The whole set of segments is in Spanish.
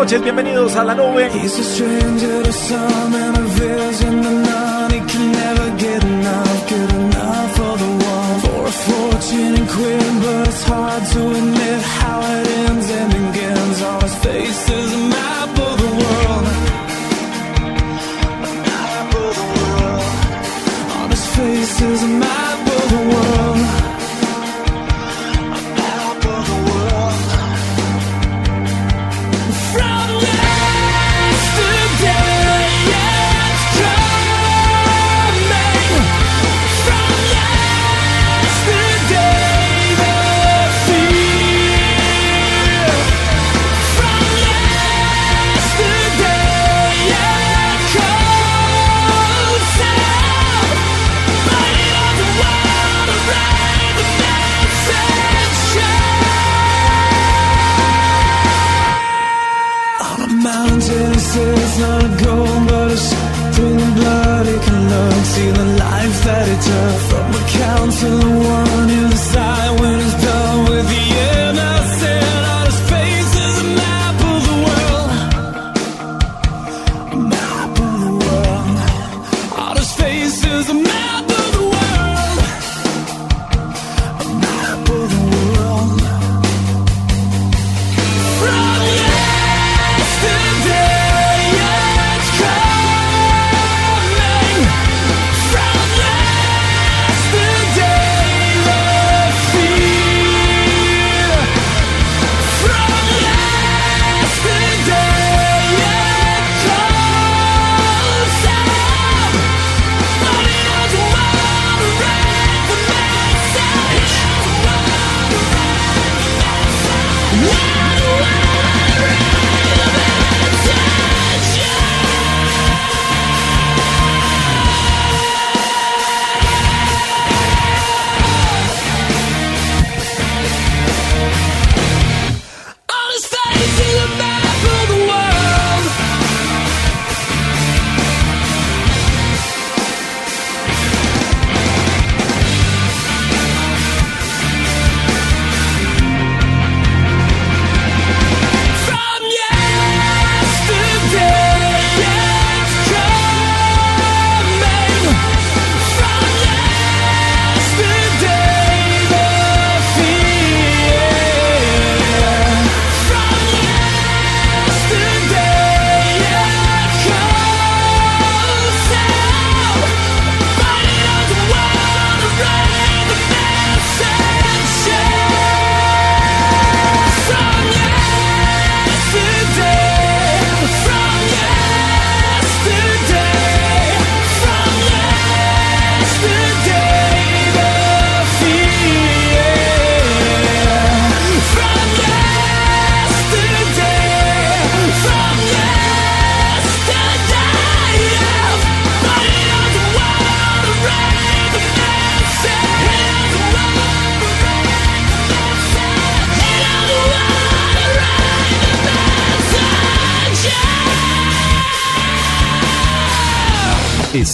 Noches, bienvenidos a la nube. Faces a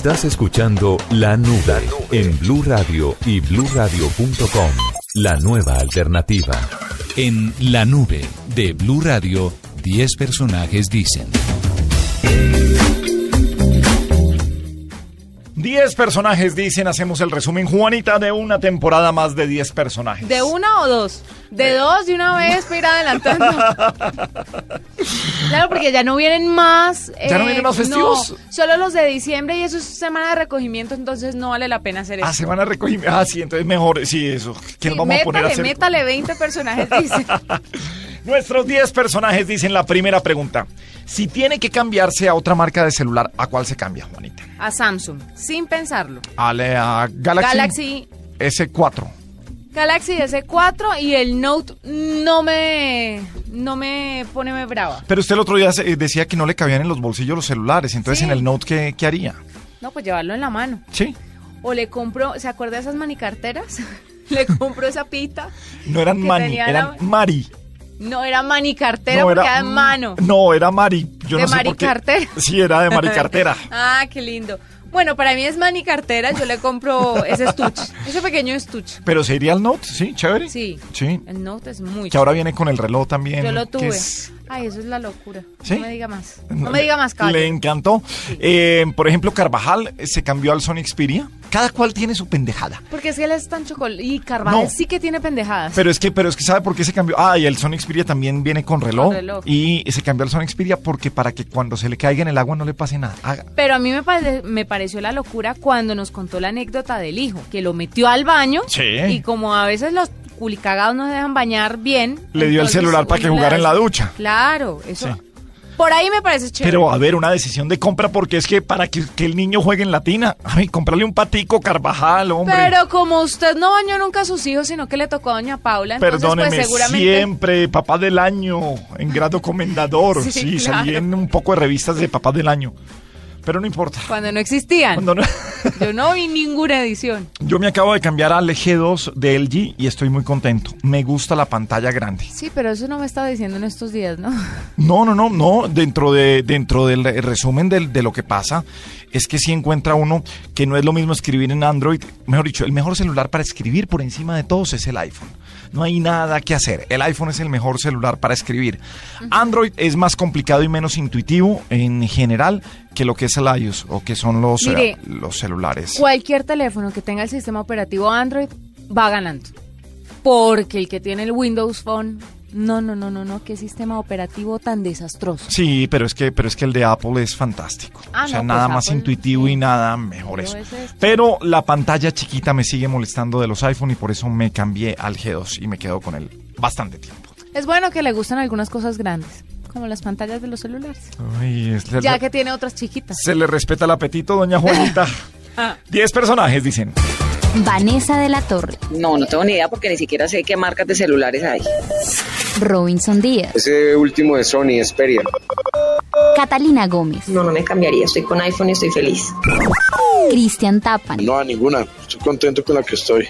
Estás escuchando La Nube en Blue Radio y BlueRadio.com, la nueva alternativa. En La Nube de Blue Radio, 10 personajes dicen. 10 personajes dicen, hacemos el resumen, Juanita, de una temporada más de 10 personajes. ¿De una o dos? De dos de una vez para ir adelantando. claro, porque ya no vienen más. ¿Ya no vienen más festivos? no, solo los de diciembre y eso es semana de recogimiento, entonces no vale la pena hacer eso. Ah, semana de recogimiento. Ah, sí, entonces mejor, sí, eso. ¿Quién Sí, vamos a poner a métale, hacer? métale 20 personajes, dice. Nuestros 10 personajes dicen la primera pregunta. Si tiene que cambiarse a otra marca de celular, ¿a cuál se cambia, Juanita? A Samsung, sin pensarlo. A, la- a Galaxy, Galaxy S4. Galaxy S4 y el Note no me no me pone brava. Pero usted el otro día se- decía que no le cabían en los bolsillos los celulares. Entonces, Sí. en el Note, ¿qué, qué haría? No, pues llevarlo en la mano. Sí. O le compro, ¿se acuerda de esas manicarteras? le compro esa pita. No eran Mani, eran la- Mari. No, era manicartera no, porque era en mano. No, era Mari. Yo ¿De no sé por qué. maricartera? Sí, era de maricartera. ah, qué lindo. Bueno, para mí es manicartera, yo le compro ese estuche, ese pequeño estuche. Pero se iría al Note, sí, chévere. Sí. Sí. El Note es muy Que ahora viene con el reloj también. Yo lo que tuve. es- Ay, eso es la locura. ¿Sí? No me diga más. No me diga más, Le caballo. encantó. Eh, por ejemplo, Carvajal eh, se cambió al Sony Xperia. Cada cual tiene su pendejada. Porque es que él es tan chocolate. Y Carvajal No. sí que tiene pendejadas. Pero es que, pero es que sabe por qué se cambió. Ah, y el Sony Xperia también viene con reloj. Con reloj. Y se cambió al Sony Xperia porque para que cuando se le caiga en el agua no le pase nada. Haga- Pero a mí me, pare- me pareció la locura cuando nos contó la anécdota del hijo, que lo metió al baño Sí. y como a veces los culicagados no se dejan bañar bien. Le dio el celular para que jugara en la ducha. Claro, eso. Sí. Por ahí me parece chévere. Pero a ver, una decisión de compra porque es que para que, que el niño juegue en latina, ay, comprarle un patico Carvajal, hombre. Pero como usted no bañó nunca a sus hijos, sino que le tocó a doña Paula, entonces Perdóneme, pues seguramente... siempre papá del año, en grado comendador. Sí, Sí, claro. salí en un poco de revistas de papá del año. Pero no importa. Cuando no existían. Cuando no- Yo no vi ninguna edición. Yo me acabo de cambiar al G2 de LG y estoy muy contento. Me gusta la pantalla grande. Sí, pero eso no me estaba diciendo en estos días, ¿no? No, no, no, no. Dentro de dentro del resumen del- de, lo que pasa es que si encuentra uno que no es lo mismo escribir en Android. Mejor dicho, el mejor celular para escribir por encima de todos es el iPhone. No hay nada que hacer. El iPhone es el mejor celular para escribir. Android es más complicado y menos intuitivo en general que lo que es el iOS o que son los, eh, los celulares. Cualquier teléfono que tenga el sistema operativo Android va ganando. Porque el que tiene el Windows Phone, no, no, no, no, no, qué sistema operativo tan desastroso. Sí, pero es que, pero es que el de Apple es fantástico. Ah, o sea, no, nada pues más Apple, intuitivo sí. y nada mejor Pero eso. ese es- Pero la pantalla chiquita me sigue molestando de los iPhone y por eso me cambié al G2 y me quedo con él bastante tiempo. Es bueno que le gustan algunas cosas grandes, como las pantallas de los celulares. Ay, es- Ya le- que tiene otras chiquitas. Se le respeta el apetito, doña Juanita. Diez personajes, dicen. Vanessa de la Torre, No, no tengo ni idea porque ni siquiera sé qué marcas de celulares hay. Robinson Díaz, Ese último de Sony, Xperia. Catalina Gómez, No, no me cambiaría. Estoy con iPhone y estoy feliz. Cristian Tapan, No, a ninguna. Estoy contento con la que estoy.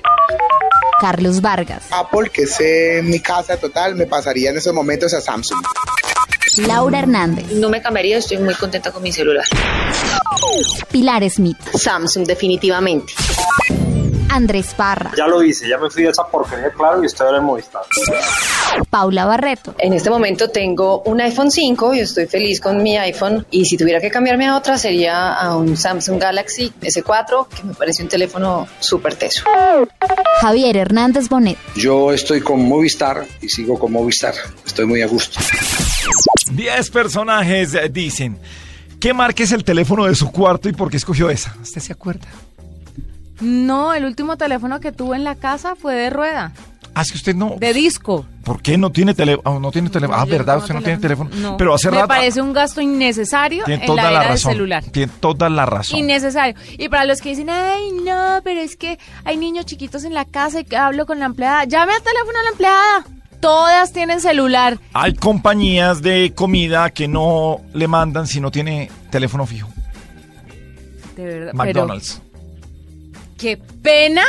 Carlos Vargas, Apple, que es eh, mi casa total, me pasaría en esos momentos a Samsung. Laura Hernández, No me cambiaría. Estoy muy contenta con mi celular. Pilar Smith, Samsung, definitivamente. Andrés Parra, Ya lo hice, ya me fui de esa porquería, claro, y estoy ahora en Movistar. Paula Barreto, En este momento tengo un iPhone 5 y estoy feliz con mi iPhone. Y si tuviera que cambiarme a otra, sería a un Samsung Galaxy S4, que me parece un teléfono súper teso. Javier Hernández Bonet, Yo estoy con Movistar y sigo con Movistar. Estoy muy a gusto. Diez personajes dicen. ¿Qué marca es el teléfono de su cuarto y por qué escogió esa? ¿Usted se acuerda? No, el último teléfono que tuve en la casa fue de rueda, Ah, es que usted no. de disco. ¿Por qué no tiene teléfono? no tiene teléfono. Ah, ¿verdad? Usted no tiene teléfono. No. Pero hace Me rato. parece un gasto innecesario Tiene en toda la la, era del razón. celular. Tiene toda la razón. Innecesario. Y para los que dicen, ay, no, pero es que hay niños chiquitos en la casa y que hablo con la empleada. Llame al teléfono a la empleada. Todas tienen celular. Hay compañías de comida que no le mandan si no tiene teléfono fijo. De verdad. McDonald's. Pero qué pena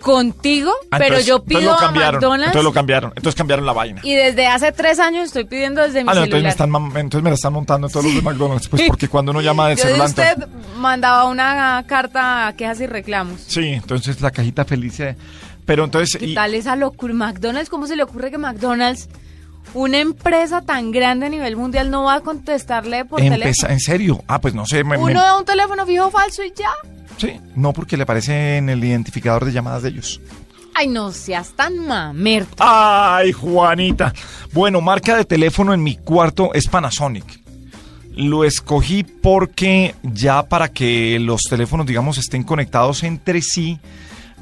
contigo, Ah, pero entonces- yo pido a McDonald's Entonces lo cambiaron. Entonces cambiaron la vaina. y desde hace tres años estoy pidiendo desde mi Ah, no, entonces me, celular. están, entonces me la están montando todos los de McDonald's. Pues porque cuando uno llama del celular. usted entonces- mandaba una carta a quejas y reclamos. sí, entonces la cajita feliz. eh, Pero entonces. ¿Qué y- tal esa locura? McDonald's, ¿cómo se le ocurre que McDonald's, una empresa tan grande a nivel mundial, no va a contestarle por empeza- teléfono? ¿En serio? Ah, pues no sé. me- me- Uno da un teléfono fijo falso y ya. Sí, no porque le aparece en el identificador de llamadas de ellos. Ay, no seas tan mamerto. Ay, Juanita. Bueno, marca de teléfono en mi cuarto es Panasonic. Lo escogí porque ya para que los teléfonos, digamos, estén conectados entre sí,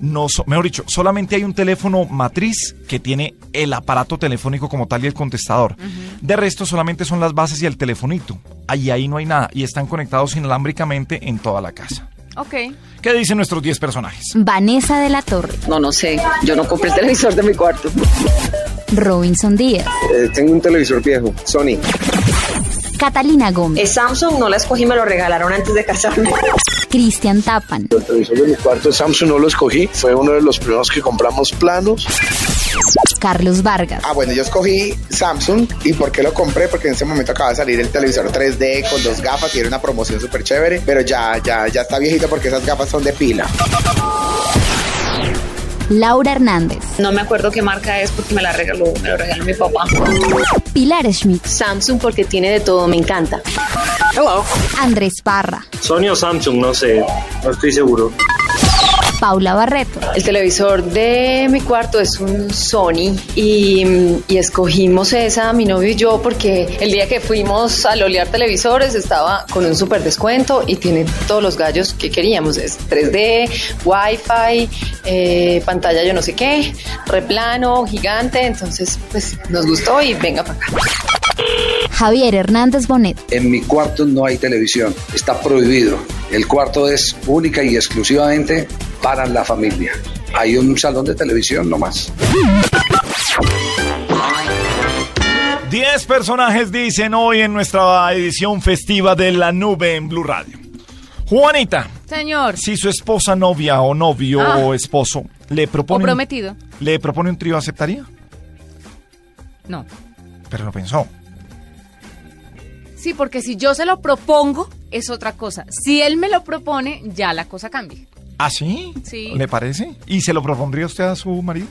no, so- mejor dicho, solamente hay un teléfono matriz que tiene el aparato telefónico como tal y el contestador. De resto, solamente son las bases y el telefonito. Ahí, ahí no hay nada y están conectados inalámbricamente en toda la casa. Ok. ¿Qué dicen nuestros 10 personajes? Vanessa de la Torre, No, no sé. Yo no compré el televisor de mi cuarto. Robinson Díaz, Eh, tengo un televisor viejo, Sony. Catalina Gómez, Es Samsung, no la escogí, me lo regalaron antes de casarme. Cristian Tapan, El televisor de mi cuarto Samsung no lo escogí, fue uno de los primeros que compramos planos. Carlos Vargas, Ah, bueno, yo escogí Samsung. ¿Y por qué lo compré? Porque en ese momento acaba de salir el televisor 3D con dos gafas y era una promoción súper chévere. Pero ya, ya, ya está viejito porque esas gafas son de pila. Laura Hernández, No me acuerdo qué marca es porque me la regaló, me lo regaló mi papá. Pilar Schmidt, Samsung porque tiene de todo, me encanta. Hello. Andrés Parra, Sony o Samsung, no sé, no estoy seguro. Paula Barreto, El televisor de mi cuarto es un Sony y, y escogimos esa, mi novio y yo, porque el día que fuimos a lolear televisores estaba con un súper descuento y tiene todos los gallos que queríamos. Es 3D, Wi-Fi, eh, pantalla yo no sé qué, replano, gigante. Entonces, pues nos gustó y venga para acá. Javier Hernández Bonet, En mi cuarto no hay televisión, está prohibido. El cuarto es única y exclusivamente para la familia. Hay un salón de televisión nomás. 10 personajes dicen hoy en nuestra edición festiva de La Nube en Blue Radio. Juanita, Señor. si su esposa, novia o novio Ah. o esposo le O propone, un, prometido. le propone un trío, ¿aceptaría? No. Pero lo pensó. Sí, porque si yo se lo propongo, es otra cosa. Si él me lo propone, ya la cosa cambia. ¿Ah, sí? Sí. ¿Le parece? ¿Y se lo propondría usted a su marido?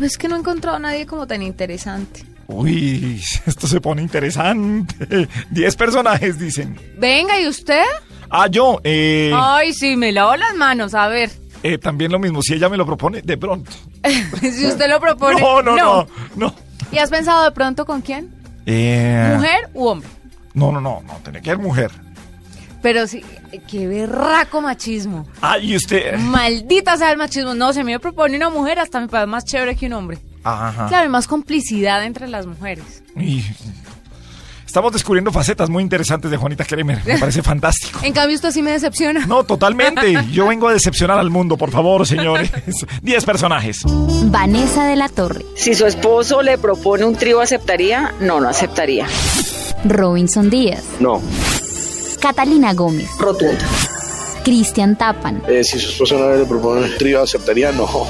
Es que no he encontrado a nadie como tan interesante. Uy, esto se pone interesante. 10 personajes dicen. Venga, ¿y usted? Ah, yo, eh, Ay, sí, me lavo las manos, a ver. eh, también lo mismo. Si ella me lo propone, de pronto. si usted lo propone. No, no, no, no. ¿Y has pensado de pronto con quién? Eh, ¿Mujer u hombre? No, no, no, no, tiene que ser mujer. Pero sí, qué berraco machismo. Ah, y usted. Maldita sea el machismo. No, si a mí me propone una mujer, hasta me parece más chévere que un hombre. Ajá. Claro, hay más complicidad entre las mujeres. Y estamos descubriendo facetas muy interesantes de Juanita Kremer. Me parece fantástico. En cambio, usted sí me decepciona. No, totalmente. Yo vengo a decepcionar al mundo, por favor, señores. 10 personajes. Vanessa de la Torre, Si su esposo le propone un trío, ¿aceptaría? No, no aceptaría. Robinson Díaz, No. Catalina Gómez, Rotunda. Cristian Tapan, Eh, si su esposa no le propone un trío, ¿aceptaría? No.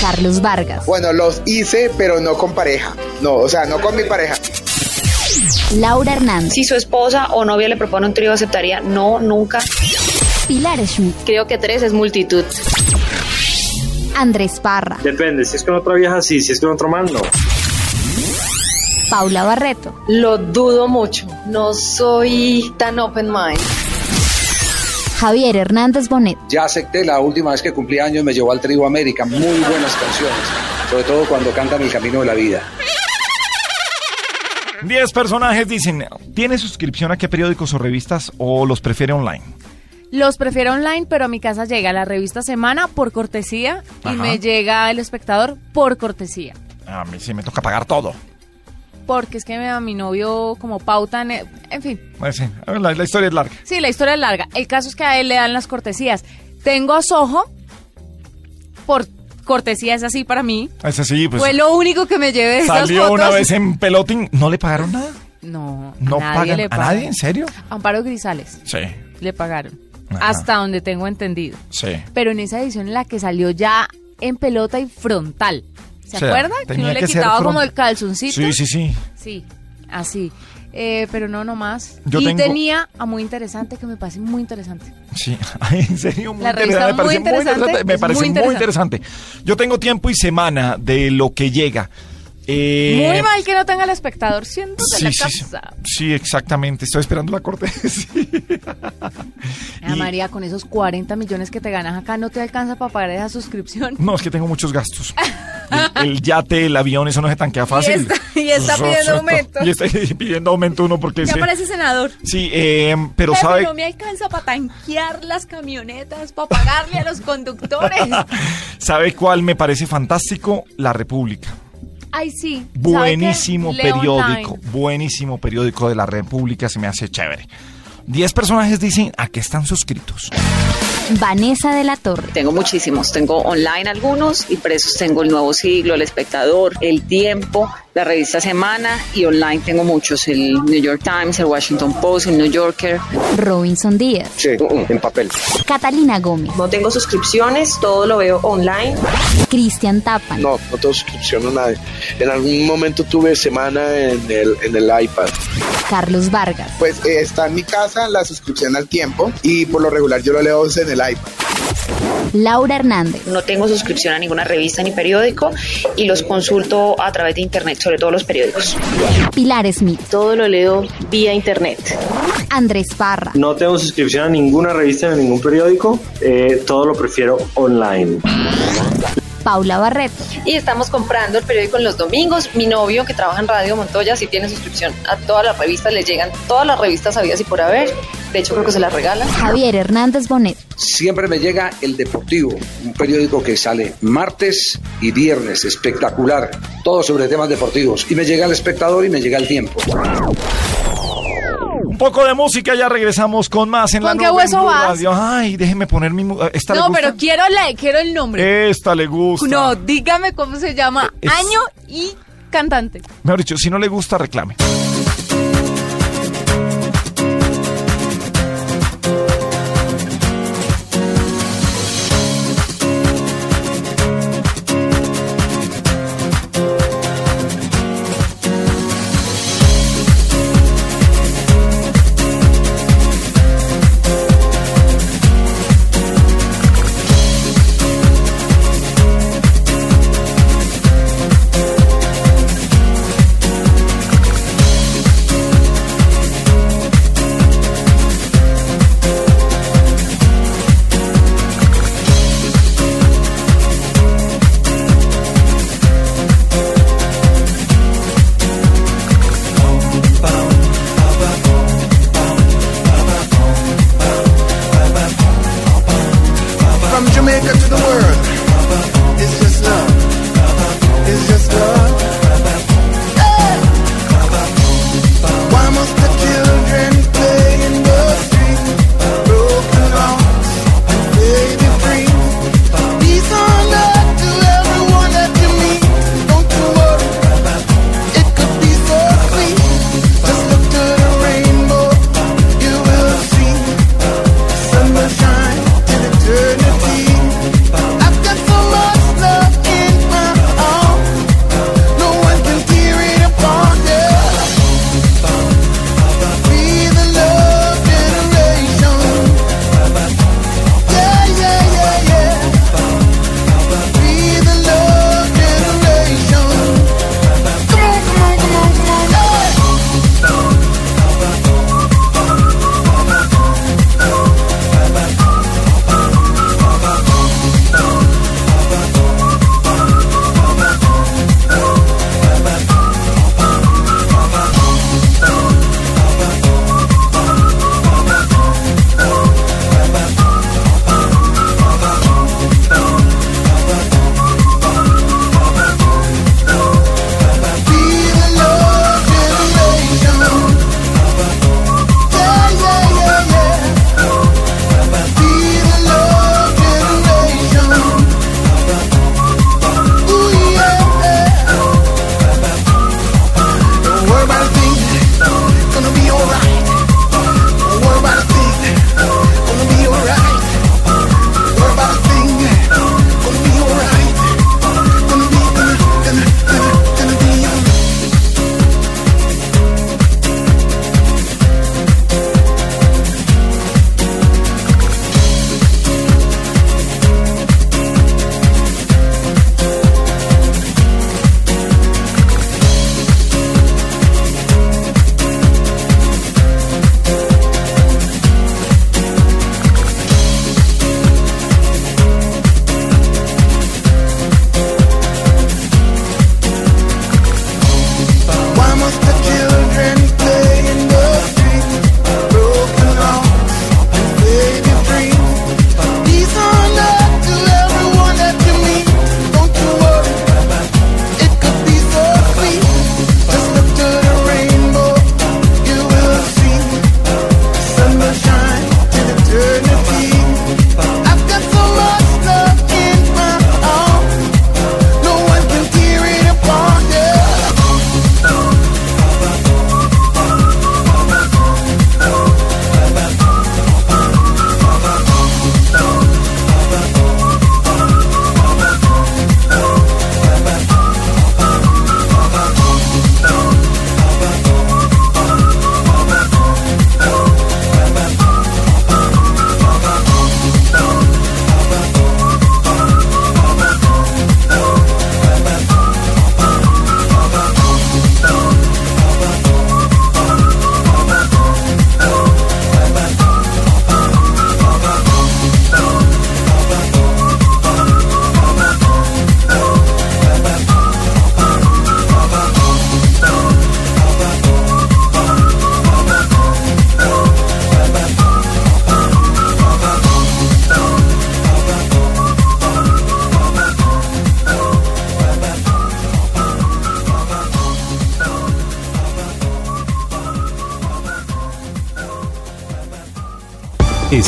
Carlos Vargas, Bueno, los hice, pero no con pareja. No, o sea, no con mi pareja. Laura Hernández, Si su esposa o novia le propone un trío, ¿aceptaría? No, nunca. Pilar Schmidt, Creo que tres es multitud. Andrés Parra, Depende, si es con otra vieja sí, si es con otro man no. Paula Barreto, Lo dudo mucho. No soy tan open mind. Javier Hernández Bonet, Ya acepté, la última vez que cumplí años me llevó al Trío América. Muy buenas canciones, sobre todo cuando cantan El Camino de la Vida. 10 personajes dicen, ¿tiene suscripción a qué periódicos o revistas o los prefiere online? Los prefiero online, pero a mi casa llega la revista Semana por cortesía y me llega el espectador por cortesía. A mí sí me toca pagar todo. Porque es que me- a mi novio como pauta, en, en fin. Pues sí, la, la historia es larga. Sí, la historia es larga. El caso es que a él le dan las cortesías. Tengo a Soho por cortesía, es así para mí. Ese sí, pues Fue lo único que me llevé de esas salió fotos. una vez en pelotín. ¿No le pagaron nada? No, ¿No a nadie pagan le a nadie? ¿En serio? Amparo Grisales Sí, le pagaron. Ajá. Hasta donde tengo entendido. sí. Pero en esa edición en la que salió ya en pelota y frontal. ¿Se O sea? Que uno le quitaba como el calzoncito. Sí, sí, sí. Sí, así. Eh, pero no, no más. Yo y tengo- tenía a muy interesante, que me parece muy interesante. Sí, en serio, muy La interesante. Me parece muy interesante, Me parece muy interesante. Yo tengo tiempo y semana de lo que llega. Eh, Muy mal que no tenga el espectador siendo de Sí, la sí. casa. Sí, exactamente. Estoy esperando la corte. Ah, María, con esos 40 millones que te ganas acá, ¿no te alcanza para pagar esa suscripción? No, es que tengo muchos gastos. El, el yate, el avión, eso no se tanquea fácil. Y está, y está pidiendo aumento. Y está pidiendo aumento uno porque Ya parece senador. Sí, eh, pero sabe. no me alcanza para tanquear las camionetas, para pagarle a los conductores. ¿Sabe cuál me parece fantástico? La República. Ay, sí. Buenísimo periódico, buenísimo periódico de la República, se me hace chévere. Diez personajes dicen a qué están suscritos. Vanessa de la Torre. Tengo muchísimos, tengo online algunos y presos tengo el Nuevo Siglo, el Espectador, el Tiempo, la revista Semana y online tengo muchos, el New York Times, el Washington Post, el New Yorker. Robinson Díaz. Sí, en papel. Catalina Gómez. No tengo suscripciones, todo lo veo online. Cristian Tapan. No, no tengo suscripción a nadie. En algún momento tuve semana en el, en el iPad. Carlos Vargas. Pues eh, está en mi casa la suscripción al tiempo y por lo regular yo lo leo en el iPad. Laura Hernández. No tengo suscripción a ninguna revista ni periódico y los consulto a través de internet, sobre todo los periódicos. Pilar Smith. Todo lo leo vía internet. Andrés Parra. No tengo suscripción a ninguna revista ni a ningún periódico. eh, todo lo prefiero online. Paula Barreto. Y estamos comprando el periódico en los domingos. Mi novio, que trabaja en Radio Montoya, sí tiene suscripción a todas las revistas. Le llegan todas las revistas habidas y por haber. De hecho, creo que se las regalan. Javier Hernández Bonet. Siempre me llega El Deportivo, un periódico que sale martes y viernes, espectacular, todo sobre temas deportivos. Y me llega El Espectador y me llega El Tiempo. Un poco de música, ya regresamos con más en la ¿Con qué nube en hueso vas? Radio. Ay, déjeme poner mi... ¿Esta le No, gusta? pero quiero, le, quiero el nombre. Esta le gusta. No, dígame cómo se llama, Es- año y cantante. Mejor dicho, si no le gusta, reclame.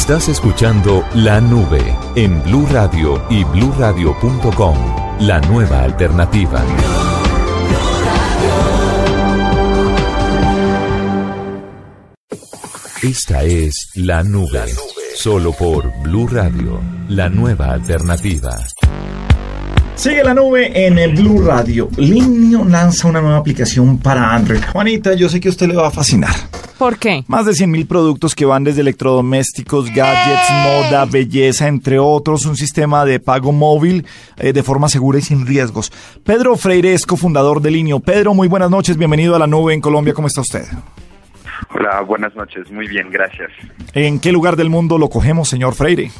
Estás escuchando La Nube en Blue Radio y bluradio.com. La nueva alternativa. Esta es La Nube, solo por Blue Radio, la nueva alternativa. Sigue la nube en el Blue Radio. Linio lanza una nueva aplicación para Android. Juanita, yo sé que a usted le va a fascinar. ¿Por qué? Más de 100.000 productos que van desde electrodomésticos, gadgets, moda, belleza, entre otros, un sistema de pago móvil eh, de forma segura y sin riesgos. Pedro Freire es cofundador de Linio. Pedro, muy buenas noches, bienvenido a la nube en Colombia, ¿cómo está usted? Hola, buenas noches, muy bien, gracias. ¿En qué lugar del mundo lo cogemos, señor Freire?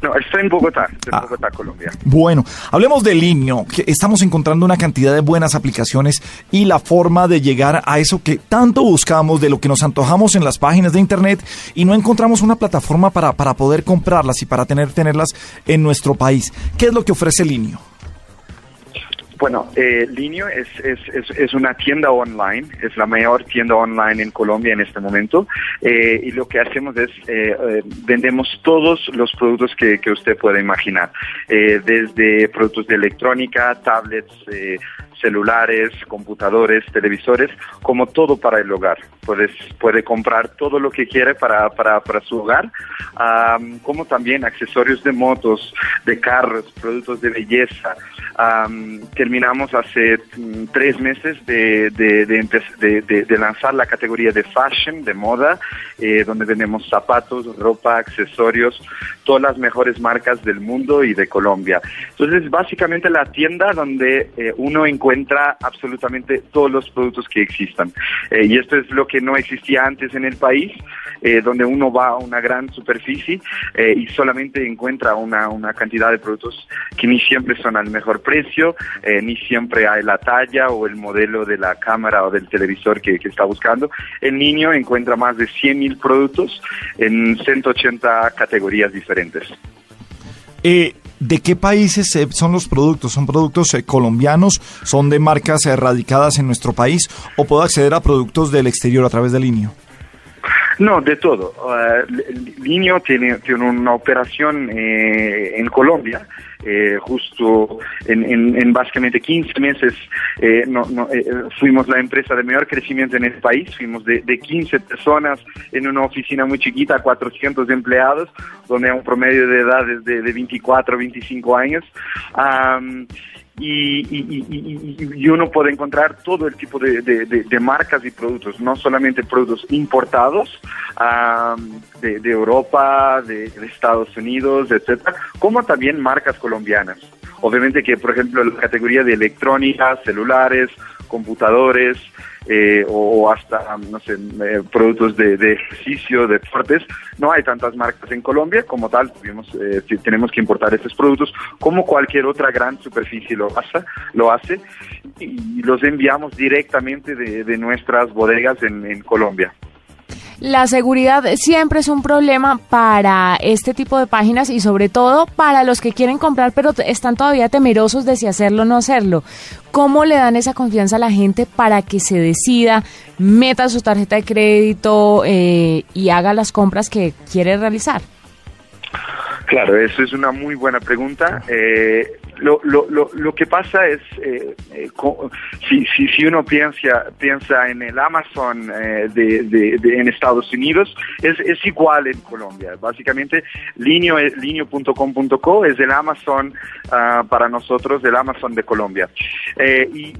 No, estoy en Bogotá, en Bogotá, Colombia. Bueno, hablemos de Linio, que estamos encontrando una cantidad de buenas aplicaciones y la forma de llegar a eso que tanto buscamos, de lo que nos antojamos en las páginas de internet y no encontramos una plataforma para, para poder comprarlas y para tener, tenerlas en nuestro país. ¿Qué es lo que ofrece Linio? Bueno, eh, Linio es, es, es, una tienda online, es la mayor tienda online en Colombia en este momento eh, y lo que hacemos es eh, eh vendemos todos los productos que, que usted pueda imaginar, eh, desde productos de electrónica, tablets, eh, celulares, computadores, televisores, como todo para el hogar. Puedes, puede comprar todo lo que quiere para, para, para su hogar, um, como también accesorios de motos, de carros, productos de belleza. Um, terminamos hace mm, tres meses de, de, de, de, lanzar la categoría de fashion, de moda, eh, donde vendemos zapatos, ropa, accesorios, todas las mejores marcas del mundo y de Colombia. Entonces, básicamente la tienda donde eh, uno encuentra absolutamente todos los productos que existan. Eh, y esto es lo que no existía antes en el país, eh, donde uno va a una gran superficie eh, y solamente encuentra una, una cantidad de productos que ni siempre son al mejor precio, eh, ni siempre hay la talla o el modelo de la cámara o del televisor que, que está buscando. El niño encuentra más de 100.000 productos en 180 categorías diferentes. Eh, ¿De qué países eh, son los productos? ¿Son productos eh, colombianos? ¿Son de marcas radicadas en nuestro país? ¿O puedo acceder a productos del exterior a través de Linio? No, de todo. Uh, Linio tiene, tiene una operación eh, en Colombia, eh, justo en, en, en, básicamente 15 meses eh, no, fuimos la empresa de mayor crecimiento en el país, fuimos de, de 15 personas en una oficina muy chiquita a 400 empleados, donde hay un promedio de edades de, de 24, 25 años. Y, y, uno puede encontrar todo el tipo de, de, de, marcas y productos, no solamente productos importados de, Europa, de, Estados Unidos, etcétera, como también marcas colombianas. Obviamente que, por ejemplo, la categoría de electrónica, celulares, computadores, eh, o hasta, no sé, eh, productos de, de, ejercicio, deportes. No hay tantas marcas en Colombia, como tal, tuvimos, eh, tenemos que importar estos productos, como cualquier otra gran superficie lo hace, lo hace y los enviamos directamente de, de nuestras bodegas en, en Colombia. La seguridad siempre es un problema para este tipo de páginas y sobre todo para los que quieren comprar pero están todavía temerosos de si hacerlo o no hacerlo. ¿Cómo le dan esa confianza a la gente para que se decida, meta su tarjeta de crédito eh, y haga las compras que quiere realizar? Claro, eso es una muy buena pregunta. Eh, lo, lo, lo, lo, que pasa es, eh, eh, si, si, si, uno piensa, piensa en el Amazon eh, de, de, de, en Estados Unidos, es, es igual en Colombia. Básicamente, linio, linio.com.co es el Amazon uh, para nosotros, el Amazon de Colombia. Y,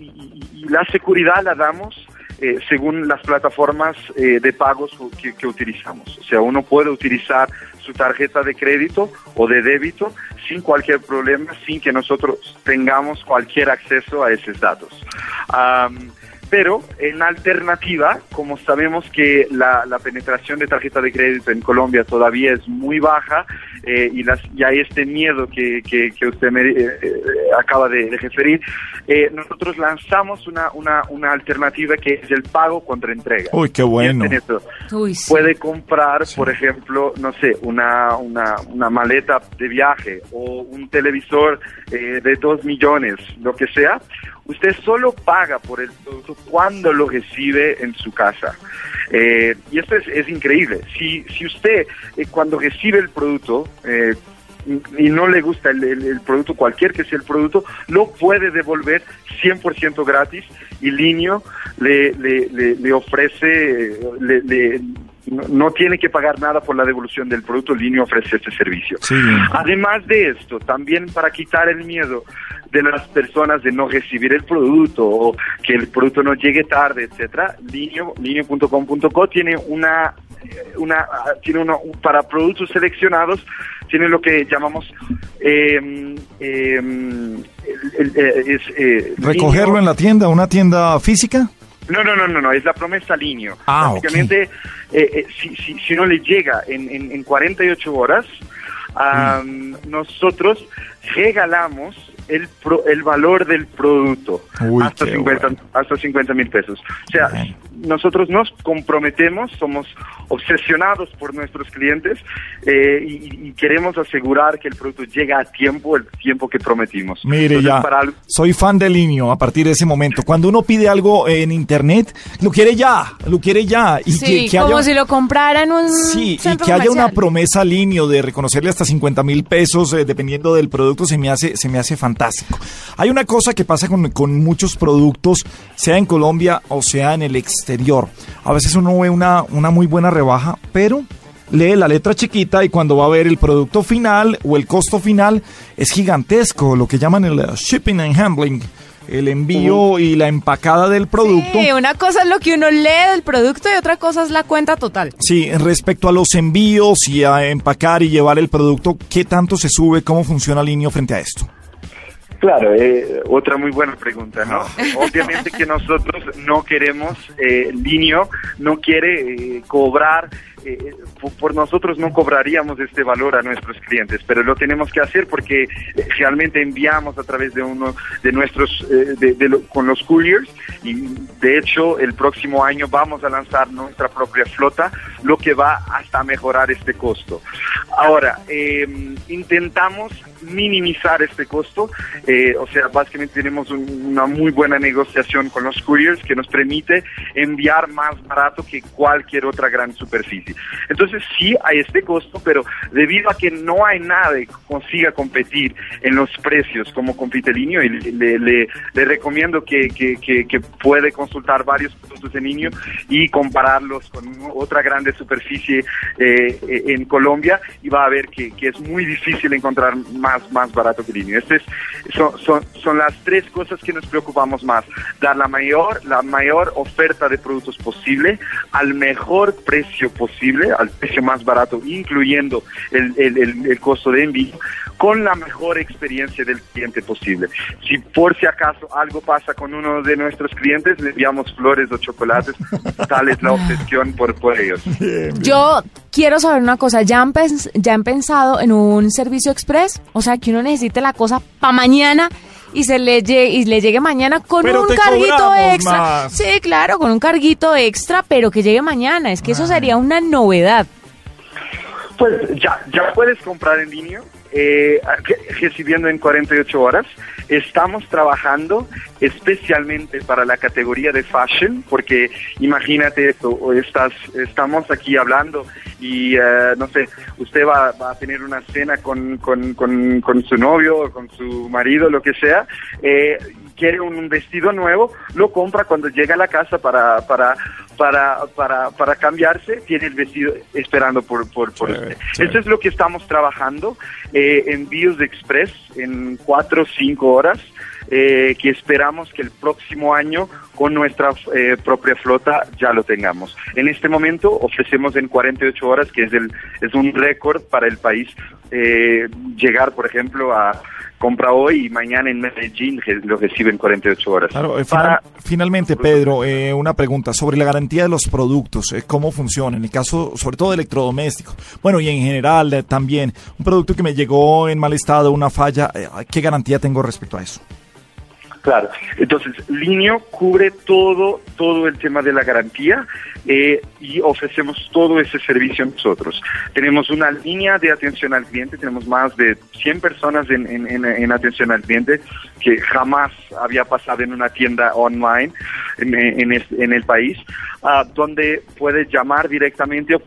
la seguridad la damos eh, según las plataformas eh, de pagos que, utilizamos. O sea, uno puede utilizar su tarjeta de crédito o de débito sin cualquier problema, sin que nosotros tengamos cualquier acceso a esos datos. Pero en alternativa, como sabemos que la, la, penetración de tarjeta de crédito en Colombia todavía es muy baja eh, y, las, y hay este miedo que, que, que usted me eh, acaba de, de referir, eh, nosotros lanzamos una, una, una, alternativa que es el pago contra entrega. Uy, qué bueno. Uy, sí. Puede comprar, sí. por ejemplo, no sé, una, una, una maleta de viaje o un televisor de dos millones, lo que sea usted solo paga por el producto cuando lo recibe en su casa. Eh, y esto es, increíble. Si, si usted eh, cuando recibe el producto, eh, y no le gusta el, producto, cualquier que sea el producto, lo puede devolver 100% gratis y Linio le, le, le, ofrece, le- no, no tiene que pagar nada por la devolución del producto, Linio ofrece este servicio. Además de esto, también para quitar el miedo de las personas de no recibir el producto o que el producto no llegue tarde, etcétera, Linio, linio.com.co tiene una una tiene uno para productos seleccionados tiene lo que llamamos eh, eh, el- el- eh, es, eh, ¿Recogerlo Linio- en la tienda, una tienda física? No, no, no, no, no, es la promesa Linio. Ah, Básicamente, eh, eh, si, si, si uno le llega en, en, en 48 horas, am, nosotros regalamos el, pro- el valor del producto Uy, hasta, qué 50, hasta 50 mil pesos. O sea, nosotros nos comprometemos, somos obsesionados por nuestros clientes eh, y, y queremos asegurar que el producto llega a tiempo, el tiempo que prometimos. Mire Entonces, ya, para al- soy fan de Linio a partir de ese momento. Cuando uno pide algo en internet, lo quiere ya, lo quiere ya. Y sí, que, que como haya, si lo comprara en un sí, y que haya una promesa Linio de reconocerle hasta 50 mil pesos eh, dependiendo del producto se me hace, se me hace fantástico. Hay una cosa que pasa con, con muchos productos, sea en Colombia o sea en el exterior. A veces uno ve una, una muy buena rebaja, pero lee la letra chiquita y cuando va a ver el producto final o el costo final es gigantesco, lo que llaman el eh, shipping and handling, el envío y la empacada del producto. Sí, una cosa es lo que uno lee del producto y otra cosa es la cuenta total. Sí, respecto a los envíos y a empacar y llevar el producto, ¿qué tanto se sube? ¿Cómo funciona Linio frente a esto? Claro, eh, otra muy buena pregunta, ¿no? Obviamente que nosotros no queremos, eh, Linio no quiere eh, cobrar, eh, por, por nosotros no cobraríamos este valor a nuestros clientes, pero lo tenemos que hacer porque eh, realmente enviamos a través de uno de nuestros, eh, de- de lo- con los couriers y de hecho el próximo año vamos a lanzar nuestra propia flota, lo que va hasta mejorar este costo. Ahora, eh, intentamos minimizar este costo, eh, o sea, básicamente tenemos un- una muy buena negociación con los couriers que nos permite enviar más barato que cualquier otra gran superficie. Entonces sí hay este costo, pero debido a que no hay nada que consiga competir en los precios como compite Linio, y le, le- le recomiendo que, que- puede consultar varios productos de Linio y compararlos con otra grande superficie eh, en Colombia y va a ver que, que es muy difícil encontrar más, más barato que Linio. Este es- son, son, son las tres cosas que nos preocupamos más. Dar la mayor, la mayor oferta de productos posible al mejor precio posible, al precio más barato, incluyendo el, el- el- el costo de envío, con la mejor experiencia del cliente posible. Si por si acaso algo pasa con uno de nuestros clientes, le enviamos flores o chocolates, tal es la obsesión por, por ellos. Yo quiero saber una cosa, ¿ya han, pens- ¿ya han pensado en un servicio express? O sea, que uno necesite la cosa para mañana y se le, lle- y le llegue mañana con Pero un carguito extra. más. Sí, claro, con un carguito extra, pero que llegue mañana. Es que eso sería una novedad. Pues ya, ya puedes comprar en línea, eh, recibiendo en 48 horas. Estamos trabajando especialmente para la categoría de fashion, porque imagínate esto, estás, estamos aquí hablando y eh, no sé, usted va, a tener una cena con, con, con, con su novio o con su marido, lo que sea, eh, quiere un vestido nuevo, lo compra cuando llega a la casa para, para, para, para, para cambiarse, tiene el vestido esperando por, por, por usted. Esto es lo que estamos trabajando, eh, envíos de express en cuatro o cinco horas, eh, que esperamos que el próximo año con nuestra eh, propia flota ya lo tengamos. En este momento ofrecemos en 48 horas, que es, el, es un récord para el país, eh, llegar, por ejemplo, a compra hoy y mañana en Medellín lo reciben 48 horas. Claro, eh, final- finalmente, Pedro, eh, una pregunta sobre la garantía de los productos, eh, cómo funciona, en el caso, sobre todo de electrodomésticos, bueno, y en general eh, también, un producto que me llegó en mal estado, una falla, ¿qué garantía tengo respecto a eso? Claro, entonces Linio cubre todo, todo el tema de la garantía eh, y ofrecemos todo ese servicio nosotros. Tenemos una línea de atención al cliente, tenemos más de 100 personas en, en- en- en atención al cliente que jamás había pasado en una tienda online en, el país, ah, donde puede llamar directamente o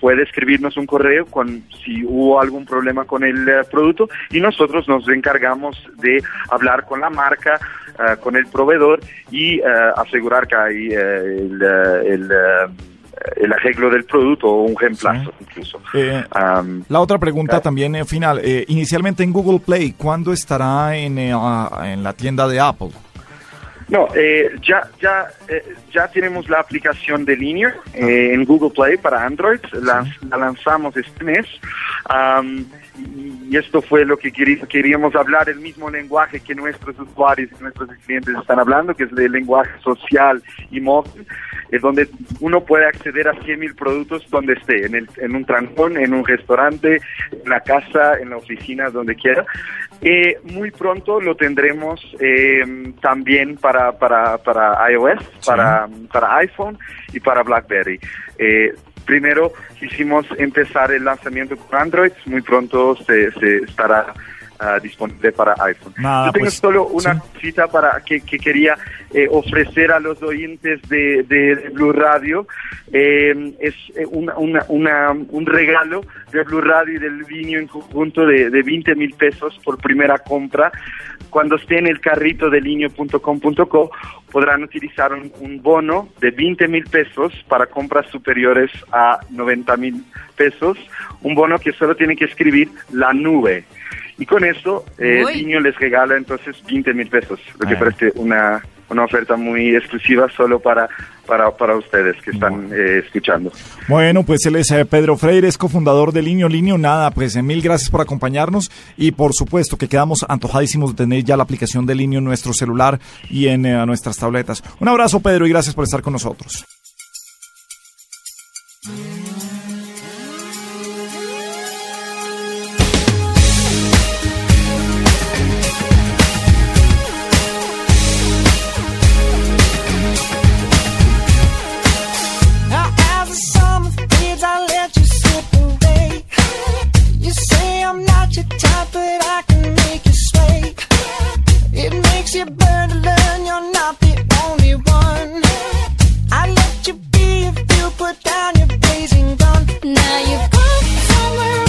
puede escribirnos un correo con si hubo algún problema con el eh, producto y nosotros nos encargamos de hablar con la marca, ah, con el proveedor y ah, asegurar que hay eh, el, eh, el, eh, el arreglo del producto o un reemplazo incluso. Eh, Am, La otra pregunta también eh, final. Eh, inicialmente en Google Play, ¿cuándo estará en, eh, ah, en la tienda de Apple? No, eh, ya, ya, eh, ya tenemos la aplicación de línea eh, en Google Play para Android. La, la lanzamos este mes. Am, y, y esto fue lo que queríamos hablar, el mismo lenguaje que nuestros usuarios y nuestros clientes están hablando, que es el lenguaje social y móvil, es donde uno puede acceder a 100.000 productos donde esté, en, el, en un trancón, en un restaurante, en la casa, en la oficina, donde quiera. Eh, muy pronto lo tendremos eh, también para, para, para iOS, para, para iPhone y para BlackBerry. Eh, primero quisimos empezar el lanzamiento con Android, muy pronto se, se estará ah, disponible para iPhone. Nada, Yo tengo pues, solo una sí. cosita para que, que quería eh, ofrecer a los oyentes de, de Blue Radio. Eh, es una, una- una- un regalo de Blue Radio y del Vinio en conjunto de, de 20 mil pesos por primera compra. Cuando esté en el carrito de linio.com.co podrán utilizar un, un bono de 20 mil pesos para compras superiores a 90 mil pesos. Un bono que solo tiene que escribir la nube. Y con eso, eh, Uy. Les regala entonces 20 mil pesos, lo que Ah. parece una, una oferta muy exclusiva solo para, para, para ustedes que están eh, escuchando. Bueno, pues él es eh, Pedro Freire, es cofundador de Linio Linio. Nada, pues eh, mil gracias por acompañarnos y por supuesto que quedamos antojadísimos de tener ya la aplicación de Linio en nuestro celular y en eh, nuestras tabletas. Un abrazo, Pedro, y gracias por estar con nosotros. But I can make you sway. It makes you burn to learn you're not the only one. I let you be if you put down your blazing gun. Now you've gone somewhere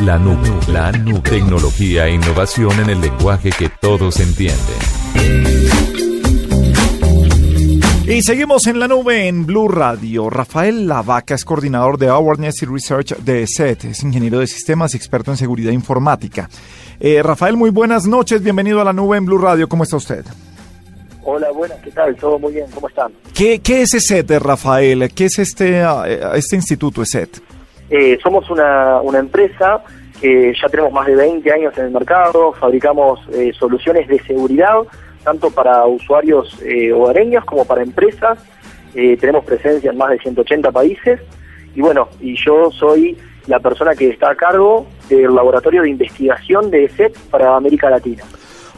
la nube. La nube. Tecnología e innovación en el lenguaje que todos entienden. Y seguimos en la nube en Blue Radio. Rafael Lavaca es coordinador de Awareness y Research de SET, es ingeniero de sistemas y experto en seguridad informática. Eh, Rafael, muy buenas noches, bienvenido a la nube en Blue Radio, ¿cómo está usted? Hola, buenas, ¿qué tal? ¿Todo muy bien? ¿Cómo están? ¿Qué, qué es ESET, Rafael? ¿Qué es este, uh, este instituto ESET? Eh, somos una, una empresa que ya tenemos más de 20 años en el mercado, fabricamos eh, soluciones de seguridad, tanto para usuarios eh, hogareños como para empresas. Eh, tenemos presencia en más de 180 países. Y bueno, y yo soy la persona que está a cargo del laboratorio de investigación de ESET para América Latina.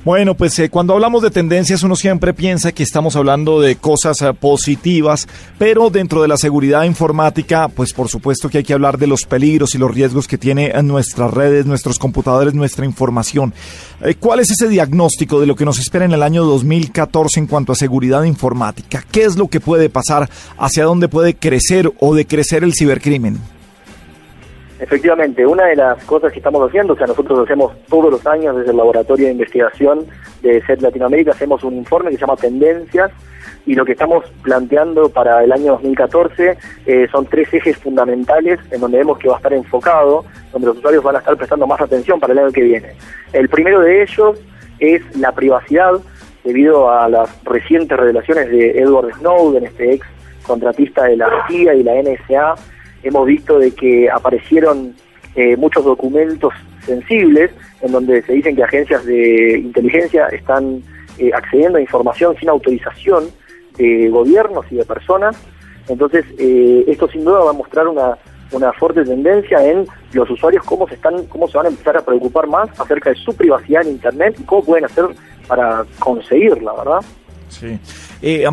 Bueno, pues eh, cuando hablamos de tendencias uno siempre piensa que estamos hablando de cosas eh, positivas, pero dentro de la seguridad informática, pues por supuesto que hay que hablar de los peligros y los riesgos que tiene en nuestras redes, nuestros computadores, nuestra información. Eh, ¿Cuál es ese diagnóstico de lo que nos espera en el año 2014 en cuanto a seguridad informática? ¿Qué es lo que puede pasar? ¿Hacia dónde puede crecer o decrecer el cibercrimen? Efectivamente, una de las cosas que estamos haciendo, o sea, nosotros hacemos todos los años desde el Laboratorio de Investigación de SET Latinoamérica, hacemos un informe que se llama Tendencias y lo que estamos planteando para el año 2014 eh, son tres ejes fundamentales en donde vemos que va a estar enfocado, donde los usuarios van a estar prestando más atención para el año que viene. El primero de ellos es la privacidad, debido a las recientes revelaciones de Edward Snowden, este ex contratista de la CIA y la NSA, hemos visto de que aparecieron eh, muchos documentos sensibles en donde se dicen que agencias de inteligencia están eh, accediendo a información sin autorización de gobiernos y de personas. Entonces, eh, esto sin duda va a mostrar una, una fuerte tendencia en los usuarios cómo se están cómo se van a empezar a preocupar más acerca de su privacidad en internet y cómo pueden hacer para conseguirla, ¿verdad? Sí. Eh,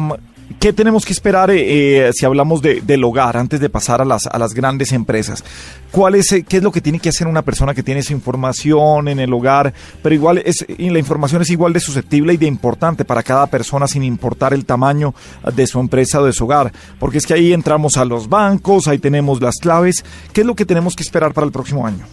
¿Qué tenemos que esperar eh, eh, si hablamos de, del hogar antes de pasar a las, a las grandes empresas? ¿Cuál es, eh, ¿Qué es lo que tiene que hacer una persona que tiene esa información en el hogar? Pero igual es, la información es igual de susceptible y de importante para cada persona sin importar el tamaño de su empresa o de su hogar. Porque es que ahí entramos a los bancos, ahí tenemos las claves. ¿Qué es lo que tenemos que esperar para el próximo año?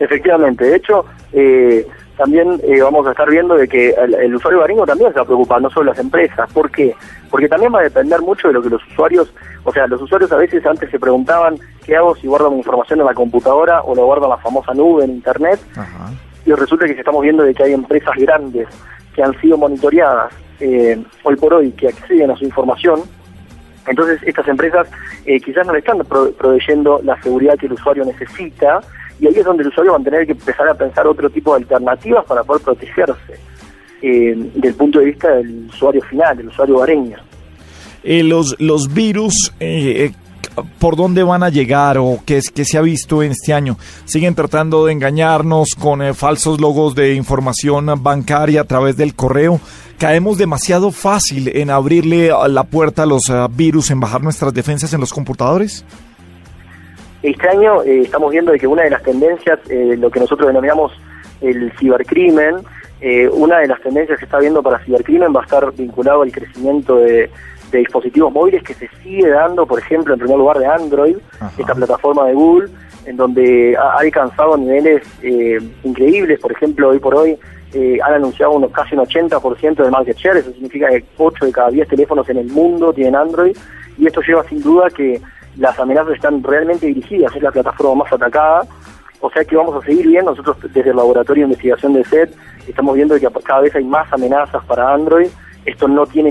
Efectivamente, de hecho, eh, también eh, vamos a estar viendo de que el, el usuario hogareño también se va a preocupar, no solo las empresas. ¿Por qué? Porque también va a depender mucho de lo que los usuarios, o sea, los usuarios a veces antes se preguntaban, ¿qué hago si guardo mi información en la computadora o lo guardo en la famosa nube, en Internet? Y resulta que estamos viendo de que hay empresas grandes que han sido monitoreadas eh, hoy por hoy, que acceden a su información. Entonces, estas empresas eh, quizás no le están pro- proveyendo la seguridad que el usuario necesita, y ahí es donde el usuario va a tener que empezar a pensar otro tipo de alternativas para poder protegerse eh, del punto de vista del usuario final, del usuario hogareño. Eh, los, los virus, eh, eh, ¿por dónde van a llegar o qué, es, qué se ha visto en este año? ¿Siguen tratando de engañarnos con eh, falsos logos de información bancaria a través del correo? ¿Caemos demasiado fácil en abrirle la puerta a los eh, virus, en bajar nuestras defensas en los computadores? Este año eh, estamos viendo de que una de las tendencias, eh, lo que nosotros denominamos el cibercrimen, eh, una de las tendencias que está viendo para cibercrimen va a estar vinculado al crecimiento de, de dispositivos móviles que se sigue dando, por ejemplo, en primer lugar de Android, esta plataforma de Google, en donde ha, ha alcanzado niveles eh, increíbles, por ejemplo, hoy por hoy eh, han anunciado unos, casi un 80% de market share, eso significa que 8 de cada 10 teléfonos en el mundo tienen Android, y esto lleva sin duda que las amenazas están realmente dirigidas, es la plataforma más atacada, o sea que vamos a seguir viendo, nosotros desde el laboratorio de investigación de SET estamos viendo que cada vez hay más amenazas para Android, esto no tiene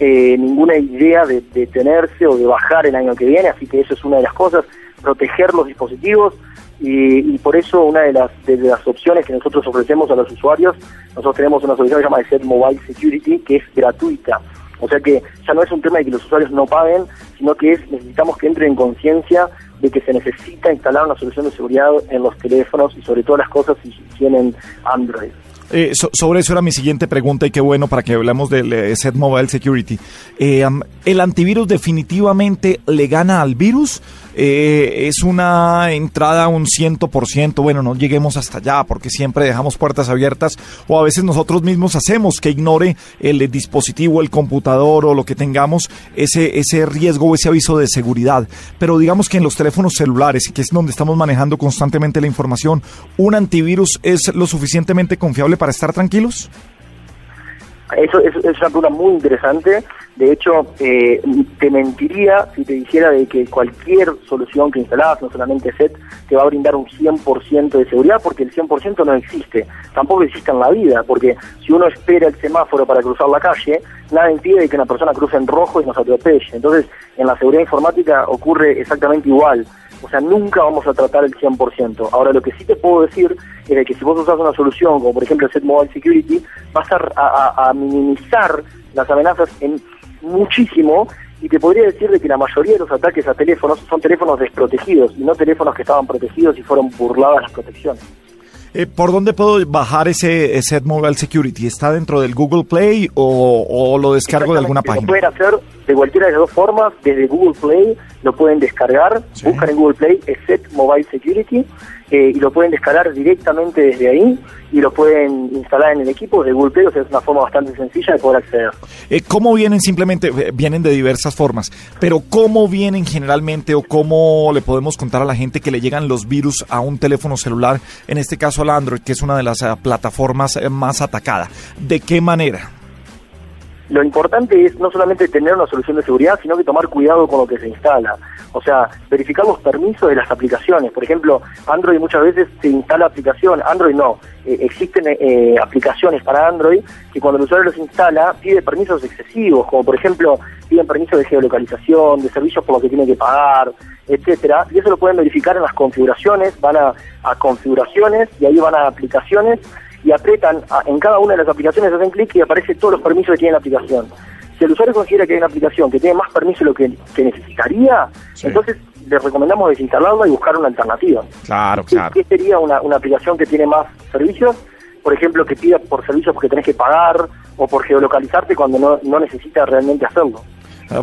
eh, ninguna idea de detenerse o de bajar el año que viene, así que eso es una de las cosas, proteger los dispositivos y, por eso una de las, de opciones que nosotros ofrecemos a los usuarios, nosotros tenemos una solución que se llama SET Mobile Security, que es gratuita. O sea que ya no es un tema de que los usuarios no paguen, sino que es necesitamos que entren en conciencia de que se necesita instalar una solución de seguridad en los teléfonos y sobre todas las cosas si tienen Android. Eh, so- sobre eso era mi siguiente pregunta y qué bueno para que hablemos del Set Mobile Security. Eh, ¿El antivirus definitivamente le gana al virus? Eh, es una entrada un 100%, bueno, no lleguemos hasta allá porque siempre dejamos puertas abiertas o a veces nosotros mismos hacemos que ignore el dispositivo, el computador o lo que tengamos ese, ese riesgo o ese aviso de seguridad. Pero digamos que en los teléfonos celulares, que es donde estamos manejando constantemente la información, ¿un antivirus es lo suficientemente confiable para estar tranquilos? Eso, es una pregunta muy interesante. De hecho, eh, te mentiría si te dijera de que cualquier solución que instalas, no solamente SET, te va a brindar un 100% de seguridad, porque el 100% no existe. Tampoco existe en la vida, porque si uno espera el semáforo para cruzar la calle, nada impide que una persona cruce en rojo y nos atropelle. Entonces, en la seguridad informática ocurre exactamente igual. O sea, nunca vamos a tratar el 100%. Ahora, lo que sí te puedo decir es de que si vos usas una solución, como por ejemplo el Set Mobile Security, vas a, a minimizar las amenazas en muchísimo y te podría decir de que la mayoría de los ataques a teléfonos son teléfonos desprotegidos y no teléfonos que estaban protegidos y fueron burladas las protecciones. Eh, ¿Por dónde puedo bajar ese Set Mobile Security? ¿Está dentro del Google Play o, lo descargo de alguna página? Lo pueden hacer de cualquiera de las dos formas, desde Google Play lo pueden descargar, buscan en Google Play Set Mobile Security eh, y lo pueden descargar directamente desde ahí y lo pueden instalar en el equipo de Google Play, o sea, es una forma bastante sencilla de poder acceder. Eh, ¿Cómo vienen simplemente? Eh, vienen de diversas formas, pero ¿cómo vienen generalmente o cómo le podemos contar a la gente que le llegan los virus a un teléfono celular, en este caso al Android, que es una de las eh, plataformas más atacadas? ¿De qué manera? Lo importante es no solamente tener una solución de seguridad, sino que tomar cuidado con lo que se instala. O sea, verificar los permisos de las aplicaciones. Por ejemplo, Android muchas veces se instala aplicación, Android no, eh, existen eh, aplicaciones para Android que cuando el usuario los instala pide permisos excesivos, como por ejemplo piden permisos de geolocalización, de servicios por los que tiene que pagar, etcétera, y eso lo pueden verificar en las configuraciones, van a, a configuraciones y ahí van a aplicaciones y apretan en cada una de las aplicaciones, hacen clic y aparece todos los permisos que tiene la aplicación. Si el usuario considera que hay una aplicación que tiene más permisos de lo que, necesitaría, entonces le recomendamos desinstalarla y buscar una alternativa. Claro, claro. ¿Qué sería una, una aplicación que tiene más servicios? Por ejemplo, que pida por servicios porque tenés que pagar o por geolocalizarte cuando no, no necesitas realmente hacerlo.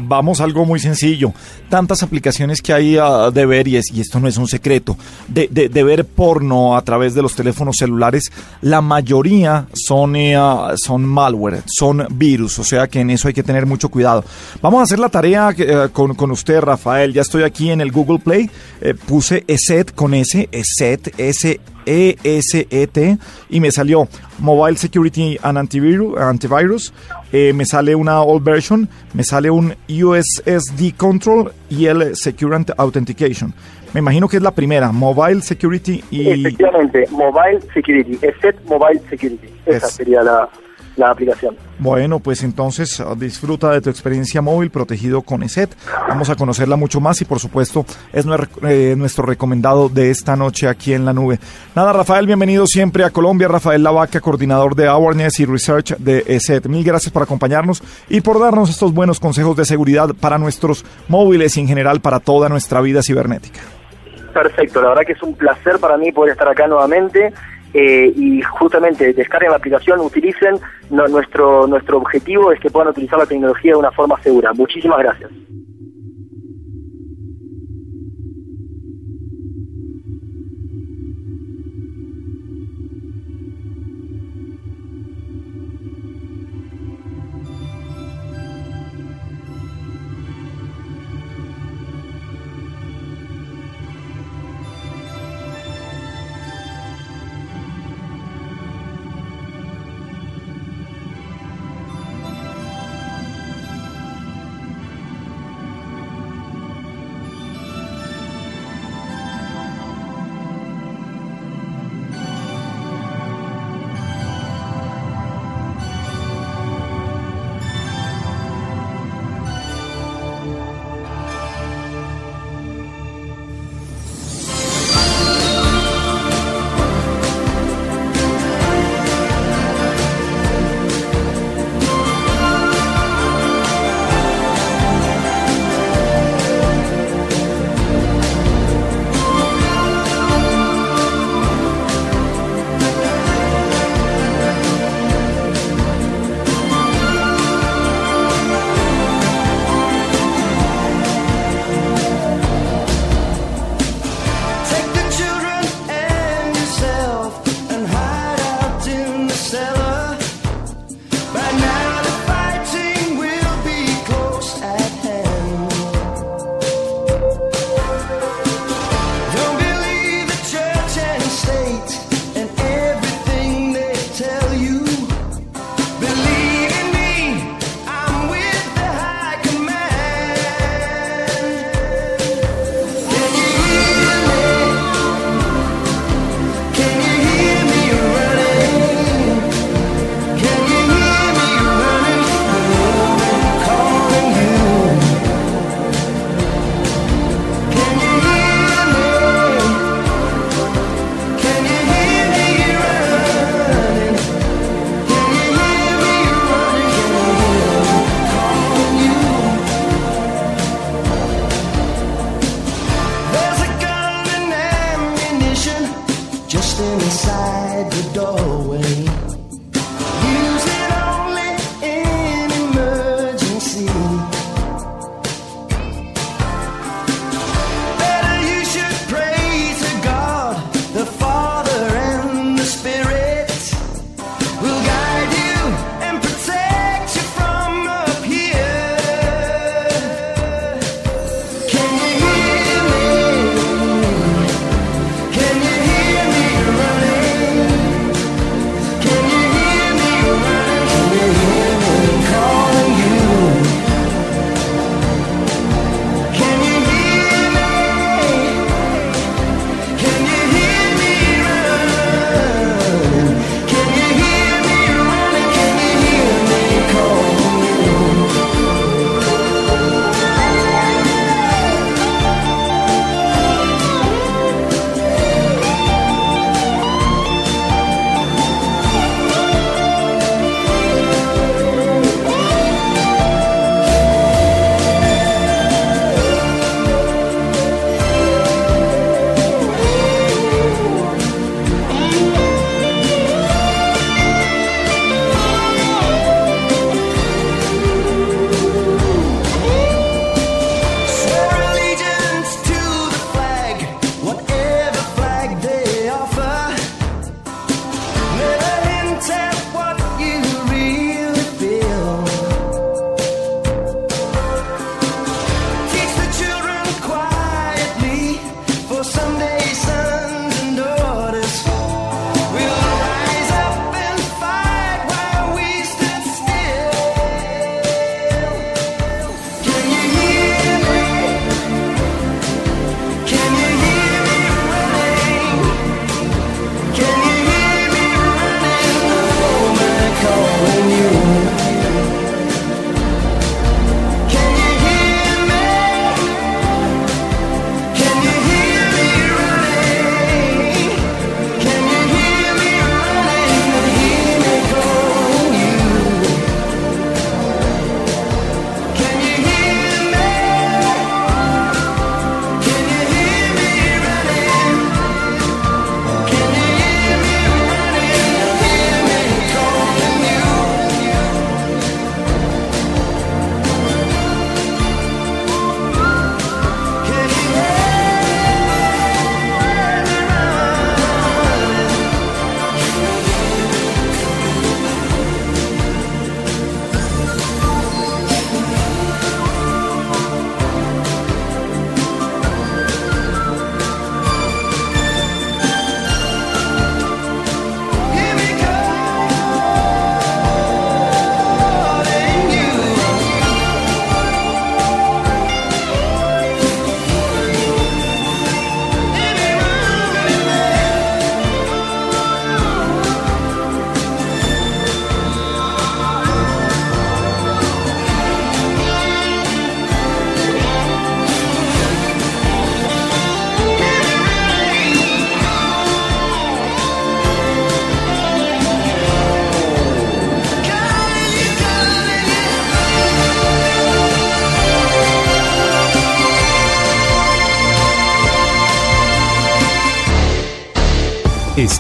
Vamos a algo muy sencillo. Tantas aplicaciones que hay ah, de ver, y, esto no es un secreto, de, de, ver porno a través de los teléfonos celulares, la mayoría son, eh, ah, son malware, son virus, o sea que en eso hay que tener mucho cuidado. Vamos a hacer la tarea eh, con, con, usted, Rafael. Ya estoy aquí en el Google Play, eh, puse ESET con S, ESET, S ESET y me salió Mobile Security and Antivirus, antivirus eh, me sale una old version, me sale un USSD Control y el Secure Authentication. Me imagino que es la primera, Mobile Security y... Efectivamente, Mobile Security, ESET Mobile Security. Esa sería la, la aplicación. Bueno, pues entonces ah, disfruta de tu experiencia móvil protegido con ESET. Vamos a conocerla mucho más y por supuesto es eh, nuestro recomendado de esta noche aquí en la nube. Nada, Rafael, bienvenido siempre a Colombia. Rafael Lavaca, coordinador de Awareness y Research de ESET. Mil gracias por acompañarnos y por darnos estos buenos consejos de seguridad para nuestros móviles y en general para toda nuestra vida cibernética. Perfecto, la verdad que es un placer para mí poder estar acá nuevamente eh, y justamente descarguen la aplicación, utilicen. nuestro, nuestro objetivo es que puedan utilizar la tecnología de una forma segura. Muchísimas gracias.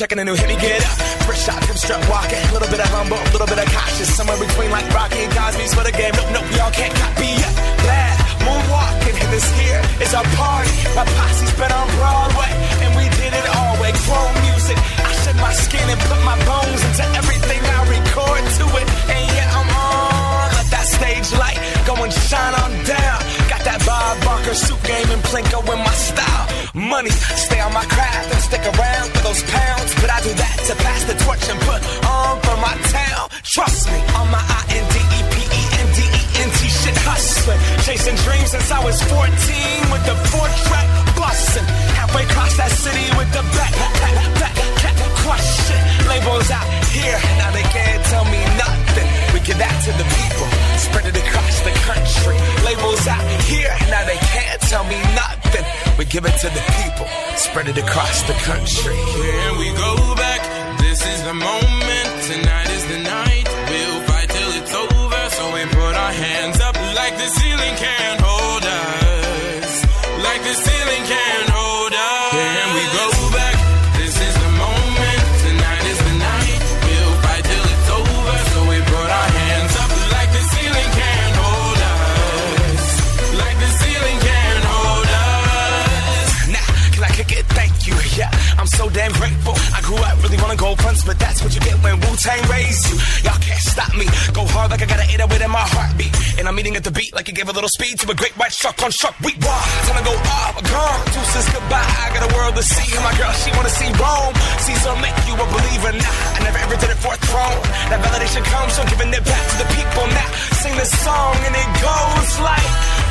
checking a new hit. Me to the people, spread it across the country. Here we go back. This is the moment. But that's what you get when Wu Tang raised you. Y'all can't stop me. Go hard like I got an 808 in my heartbeat. And I'm eating at the beat like it gave a little speed to a great white shark on shark. We wow, time to go up, gone. Deuces goodbye. I got a world to see. And my girl, she wanna see Rome. Caesar make you a believer. Nah, I never ever did it for a throne. That validation comes from giving it back to the people. Now, sing this song and it goes like.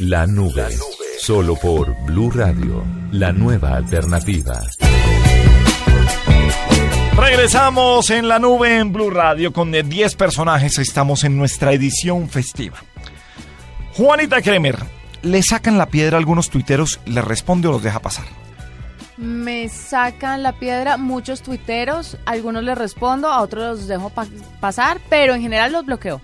La Nube. Solo por Blue Radio, la nueva alternativa. Regresamos en la nube en Blue Radio con eh, 10 personajes. Estamos en nuestra edición festiva. Juanita Kremer, le sacan la piedra a algunos tuiteros, le responde o los deja pasar. Me sacan la piedra muchos tuiteros, a algunos les respondo, a otros los dejo pa- pasar, pero en general los bloqueo.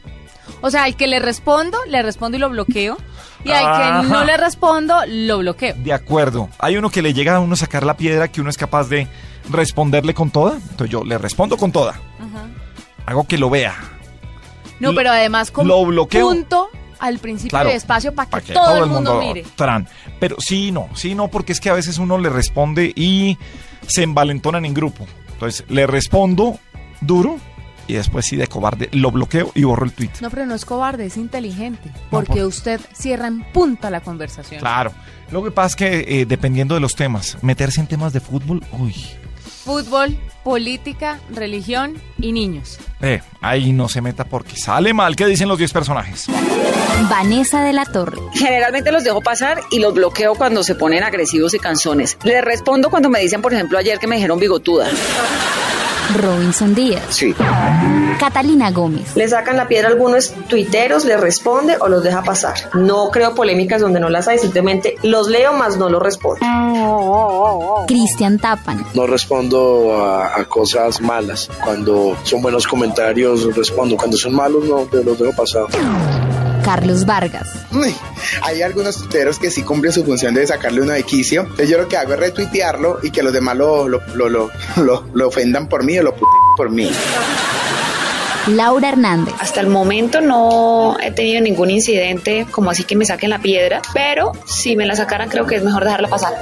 O sea, al que le respondo, le respondo y lo bloqueo. Y al Ajá. que no le respondo, lo bloqueo. De acuerdo. Hay uno que le llega a uno sacar la piedra que uno es capaz de responderle con toda. Entonces yo le respondo con toda. Ajá. Hago que lo vea. No, pero además con lo bloqueo. punto al principio Claro, de espacio para que, para que todo, el mundo, mire. Tran. Pero sí, no, sí, no, porque es que a veces uno le responde y se envalentonan en grupo. Entonces le respondo duro y después sí de cobarde lo bloqueo y borro el tweet. No, pero no es cobarde, es inteligente. Porque usted cierra en punta la conversación. Claro. Lo que pasa es que eh, dependiendo de los temas, meterse en temas de fútbol, uy, Fútbol, política, religión y niños. eh, ahí no se meta porque sale mal. ¿Qué dicen los 10 personajes? Vanessa de la Torre. Generalmente los dejo pasar y los bloqueo cuando se ponen agresivos y canzones. Les respondo cuando me dicen, por ejemplo, ayer que me dijeron bigotuda. Robinson Díaz. Sí. Catalina Gómez. Le sacan la piedra a algunos tuiteros, le responde o los deja pasar. No creo polémicas donde no las hay, simplemente los leo más no los respondo. Cristian Tapan. No respondo a, a cosas malas. Cuando son buenos comentarios, respondo. Cuando son malos, no, los dejo pasar. Carlos Vargas. Hay algunos tuiteros que sí cumplen su función de sacarle uno de quicio. Entonces yo lo que hago es retuitearlo y que los demás lo, lo, lo, lo, lo- lo ofendan por mí o lo puten por mí. Laura Hernández. Hasta el momento no he tenido ningún incidente como así que me saquen la piedra, pero si me la sacaran creo que es mejor dejarla pasar.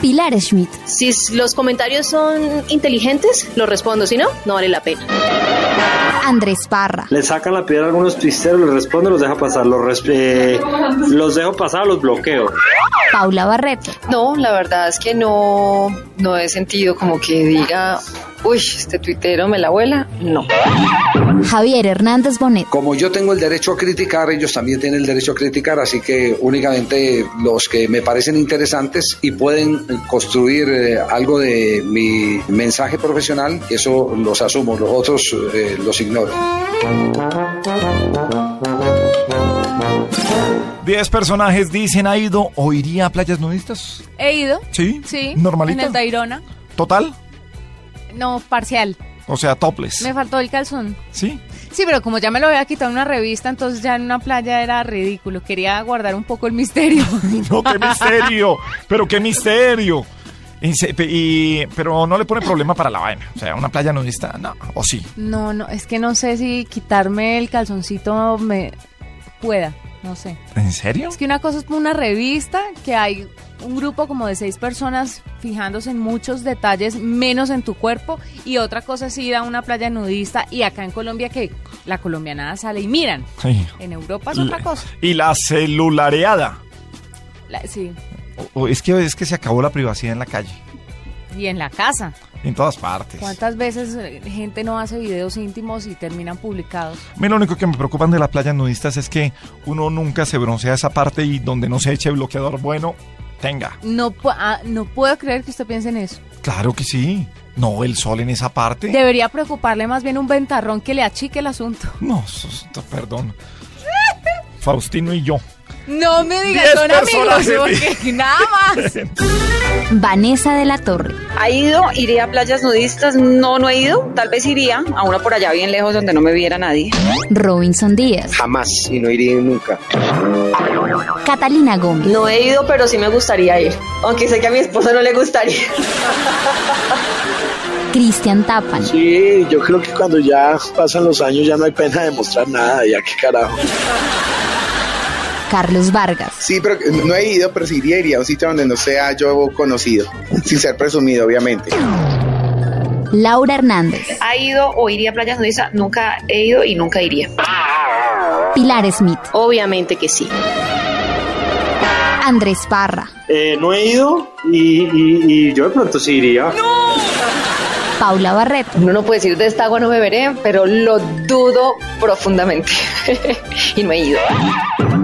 Pilar Schmidt. Si los comentarios son inteligentes, los respondo. Si no, no vale la pena. Andrés Parra. Le sacan la piedra a algunos twisteros, les respondo, los deja pasar. Los, eh, los dejo pasar, los bloqueo. Paula Barreto. No, la verdad es que no, no he sentido como que diga, uy, este tuitero me la abuela. No. Javier Hernández Bonet. Como yo tengo el derecho a criticar, ellos también tienen el derecho a criticar, así que únicamente los que me parecen interesantes y pueden construir eh, algo de mi mensaje profesional, eso los asumo, los otros eh, los ignoro. 10 personajes dicen ha ido o iría a playas nudistas. He ido. Sí. Sí. Normalito. En el Tayrona. ¿Total? No, parcial. O sea, topless. Me faltó el calzón. ¿Sí? Sí, pero como ya me lo había quitado en una revista, entonces ya en una playa era ridículo. Quería guardar un poco el misterio. No, qué misterio. pero qué misterio. Y se- pe- y- pero no le pone problema para la vaina. O sea, una playa nudista, no. O sí. No, no, es que no sé si quitarme el calzoncito me pueda, no sé. ¿En serio? Es que una cosa es una revista que hay un grupo como de seis personas fijándose en muchos detalles menos en tu cuerpo y otra cosa es ir a una playa nudista y acá en Colombia que la colombianada sale y miran. Sí. En Europa es otra cosa. Y la celulareada. La- sí, O- es, que, es que se acabó la privacidad en la calle. y en la casa. En todas partes. ¿Cuántas veces eh, gente no hace videos íntimos y terminan publicados? A mí lo único que me preocupan de las playas nudistas es que uno nunca se broncea esa parte y donde no se eche bloqueador bueno, tenga. No, ah, no puedo creer que usted piense en eso. Claro que sí. No, el sol en esa parte. Debería preocuparle más bien un ventarrón que le achique el asunto. No, perdón. Faustino y yo. No me digas, son amigos, porque nada más. Vanessa de la Torre. ¿Ha ido? ¿Iría a playas nudistas? No, no he ido. Tal vez iría a una por allá bien lejos donde no me viera nadie. Robinson Díaz. Jamás y no iría nunca. Catalina Gómez. No he ido, pero sí me gustaría ir. Aunque sé que a mi esposa no le gustaría. Cristian Tapan. Sí, yo creo que cuando ya pasan los años ya no hay pena de mostrar nada, ya qué carajo. Carlos Vargas. Sí, pero no he ido, pero sí iría, iría a un sitio donde no sea yo conocido, sin ser presumido, obviamente. Laura Hernández. ¿Ha ido o iría a playas nudistas? Nunca he ido y nunca iría. Pilar Smith. Obviamente que sí. Andrés Parra. Eh, no he ido y, y- y yo de pronto sí iría. Paula Barreto. Uno no puede decir de esta agua no beberé, pero lo dudo profundamente. y no he ido.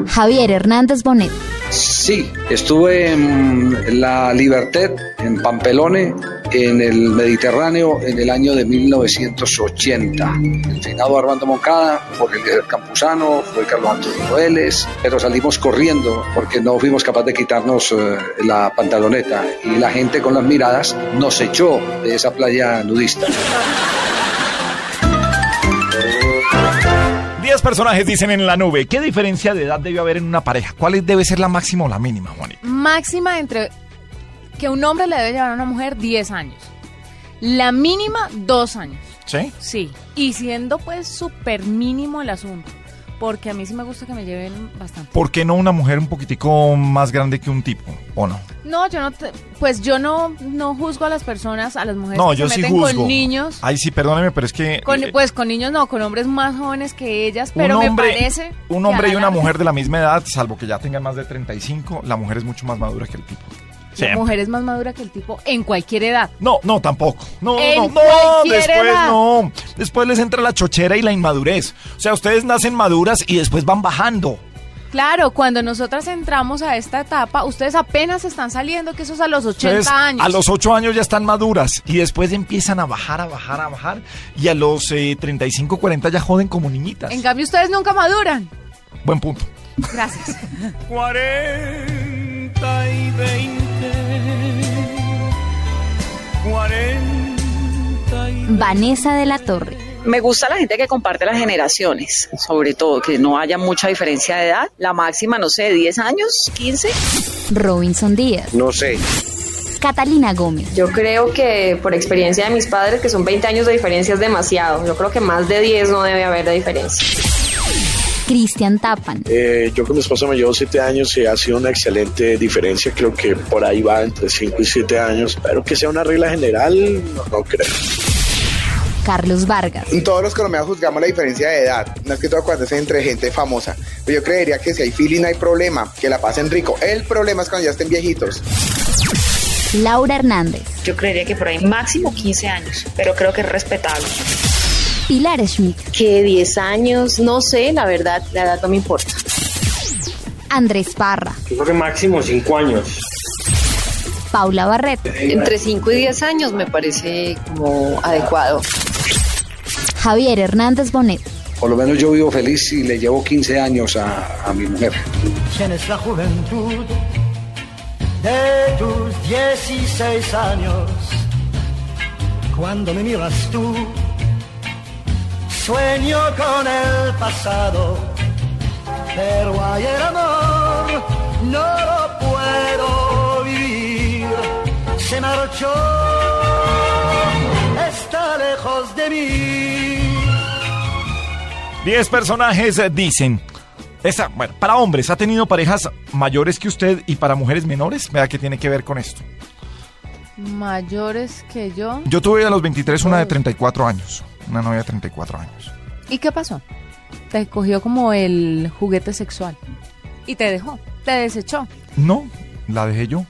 Javier Hernández Bonet. Sí, estuve en La Libertad, en Pampelone, en el Mediterráneo, en el año de 1980. El finado Armando Moncada, Jorge Eliezer Campuzano, fue Carlos Antonio Vélez, pero salimos corriendo porque no fuimos capaces de quitarnos eh, la pantaloneta y la gente con las miradas nos echó de esa playa nudista. 10 personajes dicen en la nube. ¿Qué diferencia de edad debe haber en una pareja? ¿Cuál debe ser la máxima o la mínima, Juanita? Máxima entre que un hombre le debe llevar a una mujer 10 años. La mínima, 2 años. ¿Sí? Sí. Y siendo pues súper mínimo el asunto. Porque a mí sí me gusta que me lleven bastante. ¿Por qué no una mujer un poquitico más grande que un tipo? ¿O no? No, yo no, te- pues yo no, no juzgo a las personas, a las mujeres No, que yo se sí meten juzgo. con niños. Ay, sí, perdóneme, pero es que... Con- eh, pues con niños no, con hombres más jóvenes que ellas, un pero hombre, me parece. un hombre y una mujer de la misma edad, salvo que ya tengan más de 35, la mujer es mucho más madura que el tipo. La Siempre. mujer es más madura que el tipo en cualquier edad. No, no, tampoco. No, En no, no, cualquier después edad. no. Después les entra la chochera y la inmadurez. O sea, ustedes nacen maduras y después van bajando. Claro, cuando nosotras entramos a esta etapa, ustedes apenas están saliendo, que eso es a los 80 Ustedes años. A los 8 años ya están maduras y después empiezan a bajar, a bajar, a bajar. Y a los eh, 35, 40 ya joden como niñitas. En cambio, ustedes nunca maduran. Buen punto. Gracias. 40 y 20. 40 y Vanessa de la Torre. Me gusta la gente que comparte las generaciones, sobre todo, que no haya mucha diferencia de edad. La máxima, no sé, 10 años, 15. Robinson Díaz. No sé. Catalina Gómez. Yo creo que por experiencia de mis padres, que son 20 años de diferencia, es demasiado. Yo creo que más de 10 no debe haber de diferencia. Cristian Tapan. Eh, yo con mi esposa me llevo siete años y ha sido una excelente diferencia. Creo que por ahí va entre 5 y 7 años. Pero que sea una regla general, no, no creo. Carlos Vargas. Todos los colombianos juzgamos la diferencia de edad, no es que todo cuando es entre gente famosa. Pero yo creería que si hay feeling no hay problema, que la pasen rico. El problema es cuando ya estén viejitos. Laura Hernández. Yo creería que por ahí máximo 15 años, pero creo que es respetable. Pilar Schmidt. Que 10 años, no sé, la verdad, la edad no me importa. Andrés Parra. Yo creo que máximo 5 años. Paula Barreto. Entre 5 y 10 años me parece como adecuado. Javier Hernández Bonet. Por lo menos yo vivo feliz y le llevo 15 años a, a mi mujer. Tienes la juventud de tus 16 años. Cuando me miras tú, sueño con el pasado. Pero hay el amor, no lo puedo vivir. Se marchó, está lejos de mí. 10 personajes dicen. Esa, bueno, para hombres, ¿ha tenido parejas mayores que usted y para mujeres menores? Vea que tiene que ver con esto. Mayores que yo. Yo tuve a los 23 una de 34 años. Una novia de 34 años. ¿Y qué pasó? Te cogió como el juguete sexual. Y te dejó. Te desechó. No, la dejé yo.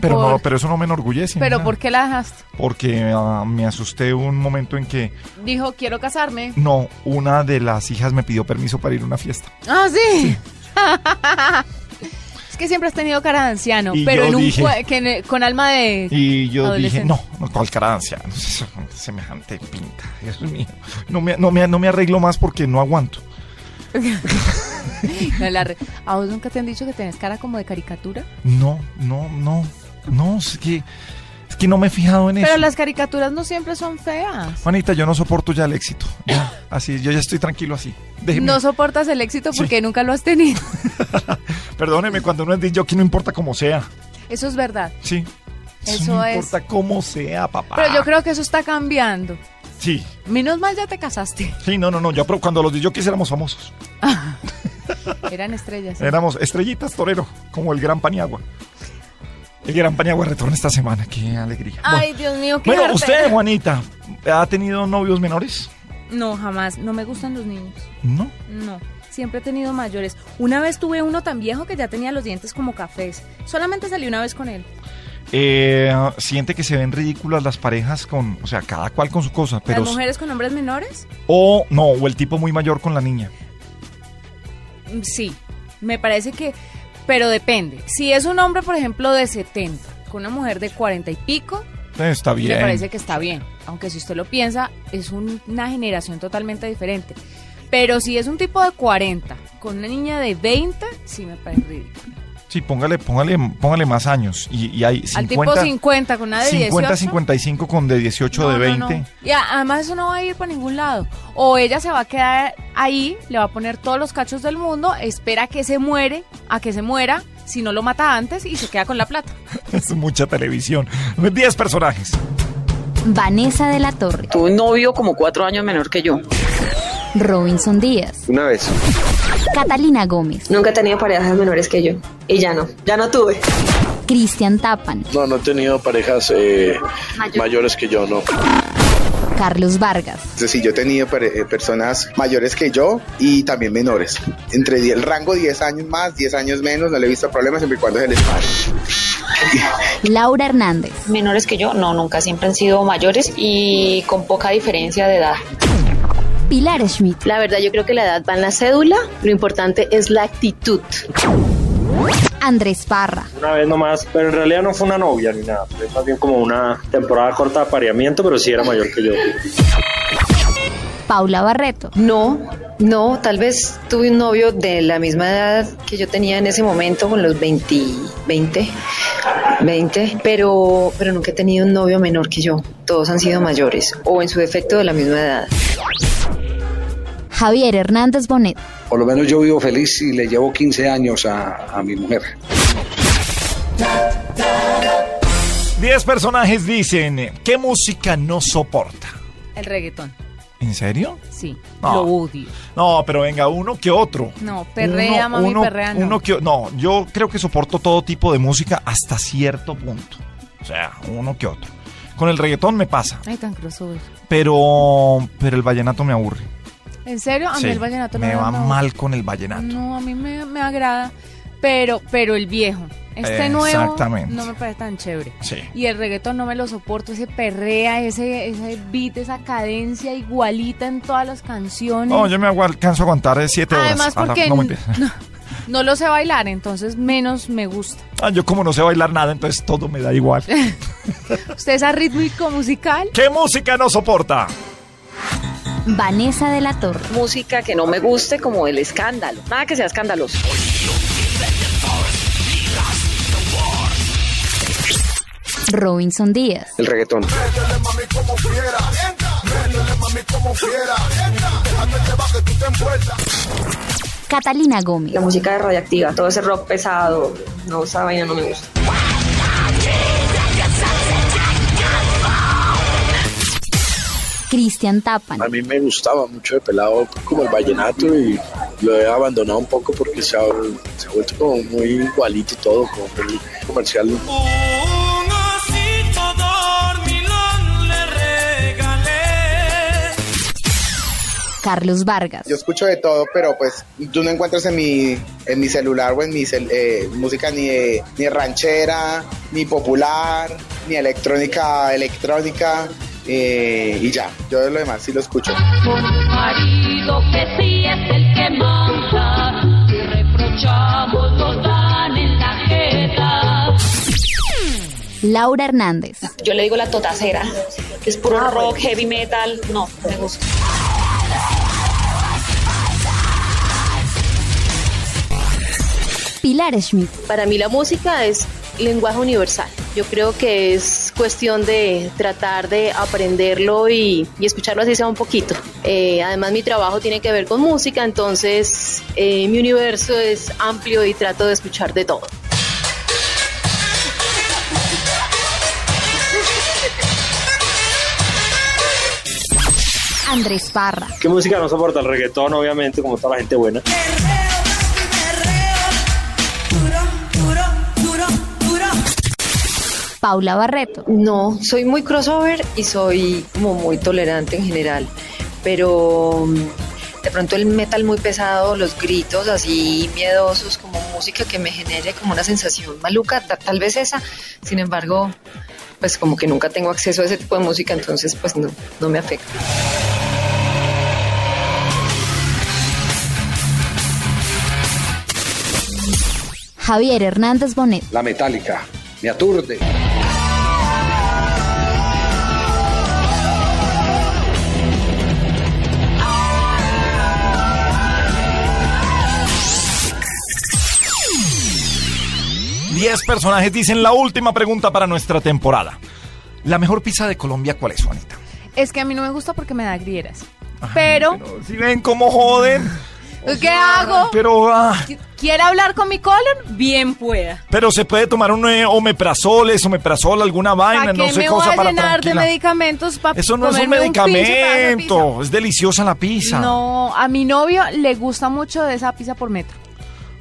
Pero Por- no, pero eso no me enorgullece. ¿Pero nada. por qué la dejaste? Porque ah, me asusté un momento en que Dijo, quiero casarme. no, una de las hijas me pidió permiso para ir a una fiesta. Ah, sí. es que siempre has tenido cara de anciano, Y pero en un dije- que con alma de Y yo dije, no, no, cuál cara de anciano, semejante pinta, Dios mío. No me, no, me, no me arreglo más porque no aguanto. No, la re- ¿A vos nunca te han dicho que tenés cara como de caricatura? No, no, no, no, es que, que no me he fijado en Pero eso. las caricaturas no siempre son feas. Juanita, yo no soporto ya el éxito. Ya, así, yo ya estoy tranquilo así. Déjeme. No soportas el éxito porque nunca lo has tenido. Perdóneme, cuando uno es de jockey no importa cómo sea. Eso es verdad. Sí. Eso no es. importa cómo sea, papá. Pero yo creo que eso está cambiando. Sí, Menos mal ya te casaste. sí, no, no, no. Yo pero cuando los de jockeys éramos famosos. Eran estrellas. ¿sí? Éramos estrellitas torero, como el Gran Paniagua. El Gran Paniagua retorna esta semana, qué alegría. Ay, Dios mío, qué Bueno, arte. usted, Juanita, ¿ha tenido novios menores? No, jamás. No me gustan los niños. No. No. Siempre he tenido mayores. Una vez tuve uno tan viejo que ya tenía los dientes como cafés. Solamente salí una vez con él. Eh, siente que se ven ridículas las parejas con, o sea, cada cual con su cosa, pero ¿Las mujeres con hombres menores? o no, o el tipo muy mayor con la niña. Mm, Sí. Me parece que... Pero depende. Si es un hombre, por ejemplo, de 70, con una mujer de 40 y pico, Eh, Está bien. me parece que está bien. Aunque si usted lo piensa, es un- una generación totalmente diferente. Pero si es un tipo de 40 con una niña de 20, sí me parece ridículo. Sí, póngale, póngale, póngale más años y, y hay Al 50, tipo 50 con una de 50, 18. 55 con de 18 de No, no, 20. no. Y a- además eso no va a ir para ningún lado. O ella se va a quedar ahí, le va a poner todos los cachos del mundo, espera que se muere, a que se muera, si no lo mata antes y se queda con la plata. Es mucha televisión. 10 personajes. Vanessa de la Torre. Tuve un novio como cuatro años menor que yo. Robinson Díaz. Una vez. Catalina Gómez. Nunca he tenido parejas menores que yo. Y ya no, ya no tuve. Cristian Tapan. No, no he tenido parejas eh, mayores que yo, no. Carlos Vargas. Entonces, sí, yo he tenido eh, personas mayores que yo y también menores. Entre el rango 10 años más, 10 años menos, no le he visto problemas siempre y cuando se les. Laura Hernández. Menores que yo, no, nunca siempre han sido mayores y con poca diferencia de edad. Pilar Schmidt. La verdad, yo creo que la edad va en la cédula. Lo importante es la actitud. Andrés Parra. Una vez nomás, pero en realidad no fue una novia ni nada. Fue más bien como una temporada corta de apareamiento, pero sí era mayor que yo. Paula Barreto. No, no, tal vez tuve un novio de la misma edad que yo tenía en ese momento, con los 20, 20, 20, pero, pero nunca he tenido un novio menor que yo. Todos han sido mayores o en su defecto de la misma edad. Javier Hernández Bonet. Por lo menos yo vivo feliz y le llevo 15 años a, a mi mujer. Diez personajes dicen, ¿qué música no soporta? El reggaetón. ¿En serio? Sí, No. lo odio. No, pero venga, uno que otro. No, perrea, Uno- mami, uno- perrea, no. uno que, no, yo creo que soporto todo tipo de música hasta cierto punto. O sea, uno que otro. Con el reggaetón me pasa, Ay, tan crossover. pero, pero el vallenato me aburre. ¿En serio? A mí Sí, el vallenato no me va no- mal con el vallenato. No, a mí me, me agrada, pero, pero el viejo. Este nuevo no me parece tan chévere. Sí. Y el reggaetón no me lo soporto, ese perrea, ese, ese beat, esa cadencia igualita en todas las canciones. No, yo me alcanzo a aguantar de siete horas. Además Ah, no, porque no lo sé bailar, entonces menos me gusta. Ah, yo como no sé bailar nada, entonces todo me da igual. ¿Usted es arrítmico musical? ¿Qué música no soporta? Vanessa de la Torre. Música que no me guste como el escándalo. Nada que sea escandaloso. Robinson Díaz. El reggaetón. Catalina Gómez. La música es radioactiva, todo ese rock pesado. No, esa vaina no me gusta. Cristian Tapan. A mí me gustaba mucho de pelado como el vallenato y lo he abandonado un poco porque se ha, se ha vuelto como muy igualito todo, como muy comercial. Un osito dormilón le regalé. Carlos Vargas. Yo escucho de todo, pero pues tú no encuentras en mi, en mi celular o en mi cel- eh, música ni de, ni ranchera, ni popular, ni electrónica, electrónica. Eh, y ya, yo de lo demás sí lo escucho. marido que sí es el que manda reprochamos dan en la jeta. Laura Hernández. Yo le digo la totacera, que es puro rock, heavy metal. No, me gusta. Pilar Schmidt. Para mí la música es lenguaje universal. Yo creo que es cuestión de tratar de aprenderlo y, y escucharlo así sea un poquito. Eh, además mi trabajo tiene que ver con música, entonces eh, mi universo es amplio y trato de escuchar de todo. Andrés Parra. ¿Qué música no soporta? El reggaetón, obviamente, como toda la gente buena. Paula Barreto. No, soy muy crossover y soy como muy tolerante en general, pero mm, de pronto el metal muy pesado, los gritos así miedosos, como música que me genere como una sensación maluca, ta- tal vez esa, sin embargo, pues como que nunca tengo acceso a ese tipo de música, entonces pues no, no me afecta. Javier Hernández Bonet. La metálica. Me aturde. Diez personajes dicen la última pregunta para nuestra temporada. ¿La mejor pizza de Colombia cuál es, Juanita? Es que a mí no me gusta porque me da grieras. Pero, Si ven cómo joden. ¿qué hago? Pero, ah, ¿Qui- ¿Quiere hablar con mi colon? Bien pueda. pero se puede tomar un eh, omeprazol, es omeprazol, alguna vaina, ¿Para no sé me cosa voy a para llenar de medicamentos para Eso no es un medicamento, es deliciosa la pizza. No, a mi novio le gusta mucho de esa pizza por metro.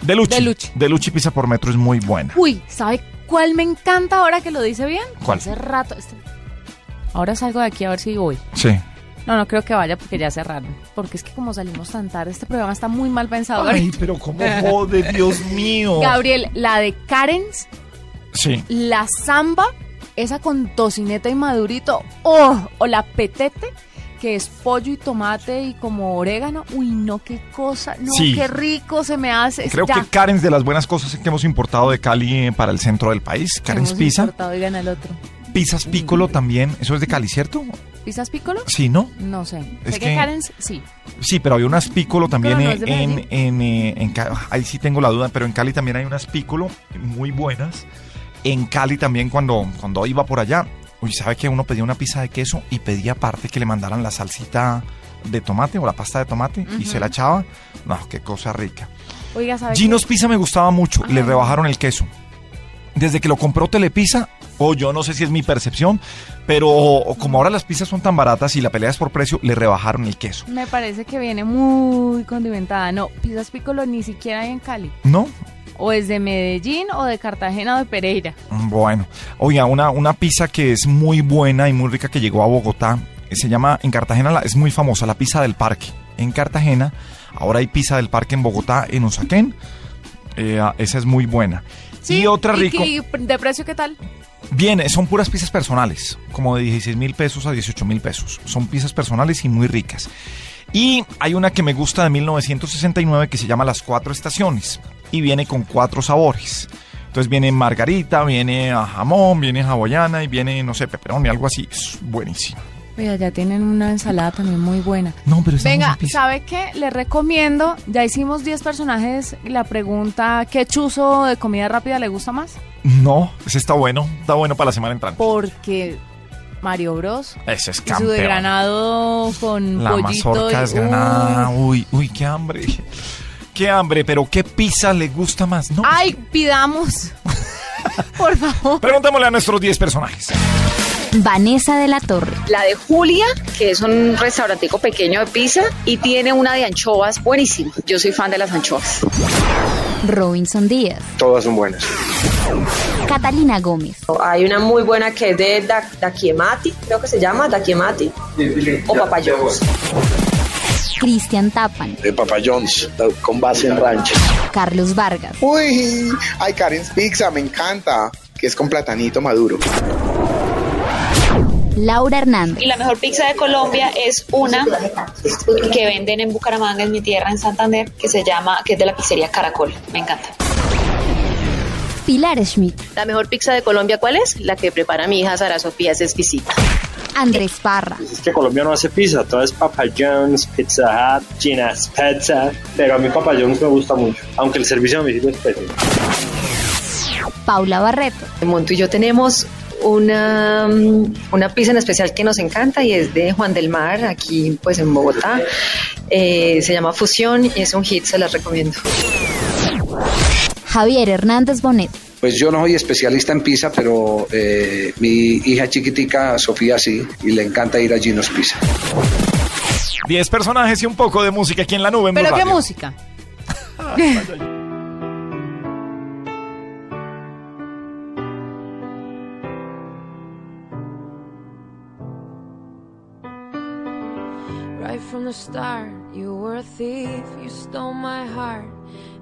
Deluchi. Deluchi. Deluchi pizza por metro es muy buena. Uy, ¿sabe cuál me encanta ahora que lo dice bien? ¿Cuál? Hace rato. este- Ahora salgo de aquí a ver si voy. Sí. No, no creo que vaya porque ya cerraron. Porque es que como salimos tan tarde, este programa está muy mal pensado. Ay, pero cómo jode, Dios mío. Gabriel, la de Karen's, Sí. la samba, esa con tocineta y madurito, oh, o la petete, que es pollo y tomate y como orégano. Uy, no, qué cosa. No, Sí. qué rico se me hace. Creo Ya. que Karen's de las buenas cosas que hemos importado de Cali eh, para el centro del país. Karen's Hemos Pizza. importado el otro. Pizzas Piccolo también. Eso es de Cali, ¿cierto? ¿Pizzas Piccolo? Sí, ¿no? No sé. Es sé que, que- Karen's, sí. Sí, pero había unas Piccolo también no en, en, eh, en Ahí sí tengo la duda, pero en Cali también hay unas Piccolo muy buenas. En Cali también cuando, cuando iba por allá, uy, ¿sabe que uno pedía una pizza de queso y pedía aparte que le mandaran la salsita de tomate o la pasta de tomate y se la echaba? No, qué cosa rica. Oiga, ¿sabe Gino's qué? Pizza me gustaba mucho, le rebajaron el queso. Desde que lo compró Telepizza, o yo no sé si es mi percepción, pero como ahora las pizzas son tan baratas y la pelea es por precio, le rebajaron el queso. Me parece que viene muy condimentada. No, Pizzas Piccolo ni siquiera hay en Cali. ¿No? O es de Medellín o de Cartagena o de Pereira. Bueno, oiga, una, una pizza que es muy buena y muy rica que llegó a Bogotá, eh, se llama, en Cartagena la- es muy famosa, la pizza del parque. En Cartagena, ahora hay pizza del parque en Bogotá, en Usaquén, eh, ah, esa es muy buena. y otra ¿Y rico, qué- ¿De precio qué tal? bien, son puras pizzas personales, como de 16 mil pesos a 18 mil pesos. Son pizzas personales y muy ricas. Y hay una que me gusta de 1969 que se llama Las Cuatro Estaciones y viene con cuatro sabores. Entonces viene margarita, viene a jamón, viene hawaiana y viene, no sé, pepperoni, algo así. Es buenísimo. Oiga, ya tienen una ensalada también muy buena. No, pero Venga. ¿sabe qué? Le recomiendo, ya hicimos 10 personajes, y la pregunta, ¿qué chuzo de comida rápida le gusta más? No, ese está bueno, está bueno para la semana entrante. Porque Mario Bros. Ese es y su de campeón. granado con La pollito. mazorca y- es granada. Uf. Uy, uy, qué hambre. Qué hambre, pero ¿qué pizza le gusta más? No. Ay, pidamos. Por favor. Preguntémosle a nuestros 10 personajes. Vanessa de la Torre. La de Julia, que es un restaurantico pequeño de pizza y tiene una de anchoas buenísima. Yo soy fan de las anchoas. Robinson Díaz. Todas son buenas. Catalina Gómez. Hay una muy buena que es de da Dakiemati, creo que se llama Dakiemati, o Papayos. Cristian Tapan. De Papa John's, con base en rancho. Carlos Vargas. Uy, ay, Karen's Pizza, me encanta, que es con platanito maduro. Laura Hernández. Y la mejor pizza de Colombia es una que venden en Bucaramanga, en mi tierra, en Santander, que se llama, que es de la pizzería Caracol. Me encanta. Pilar Schmidt. La mejor pizza de Colombia, ¿cuál es? La que prepara mi hija Sara Sofía, es exquisita. Andrés Parra. Es que Colombia no hace pizza, todo es Papa John's, Pizza Hut, Gina's Pizza, pero a mí Papa John's me gusta mucho, aunque el servicio a domicilio es pésimo. Paula Barreto. Monto y yo tenemos una, mm, una pizza en especial que nos encanta y es de Juan del Mar, aquí pues en Bogotá. Eh, se llama Fusión y es un hit, se las recomiendo. Javier Hernández Bonet. Pues yo no soy especialista en pizza, pero eh, mi hija chiquitica, Sofía, sí, y le encanta ir a Gino's Pizza. 10 personajes y un poco de música aquí en la nube. en ¿Pero Blue qué Radio. música? Right from the start, you were a thief, you stole my heart,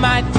My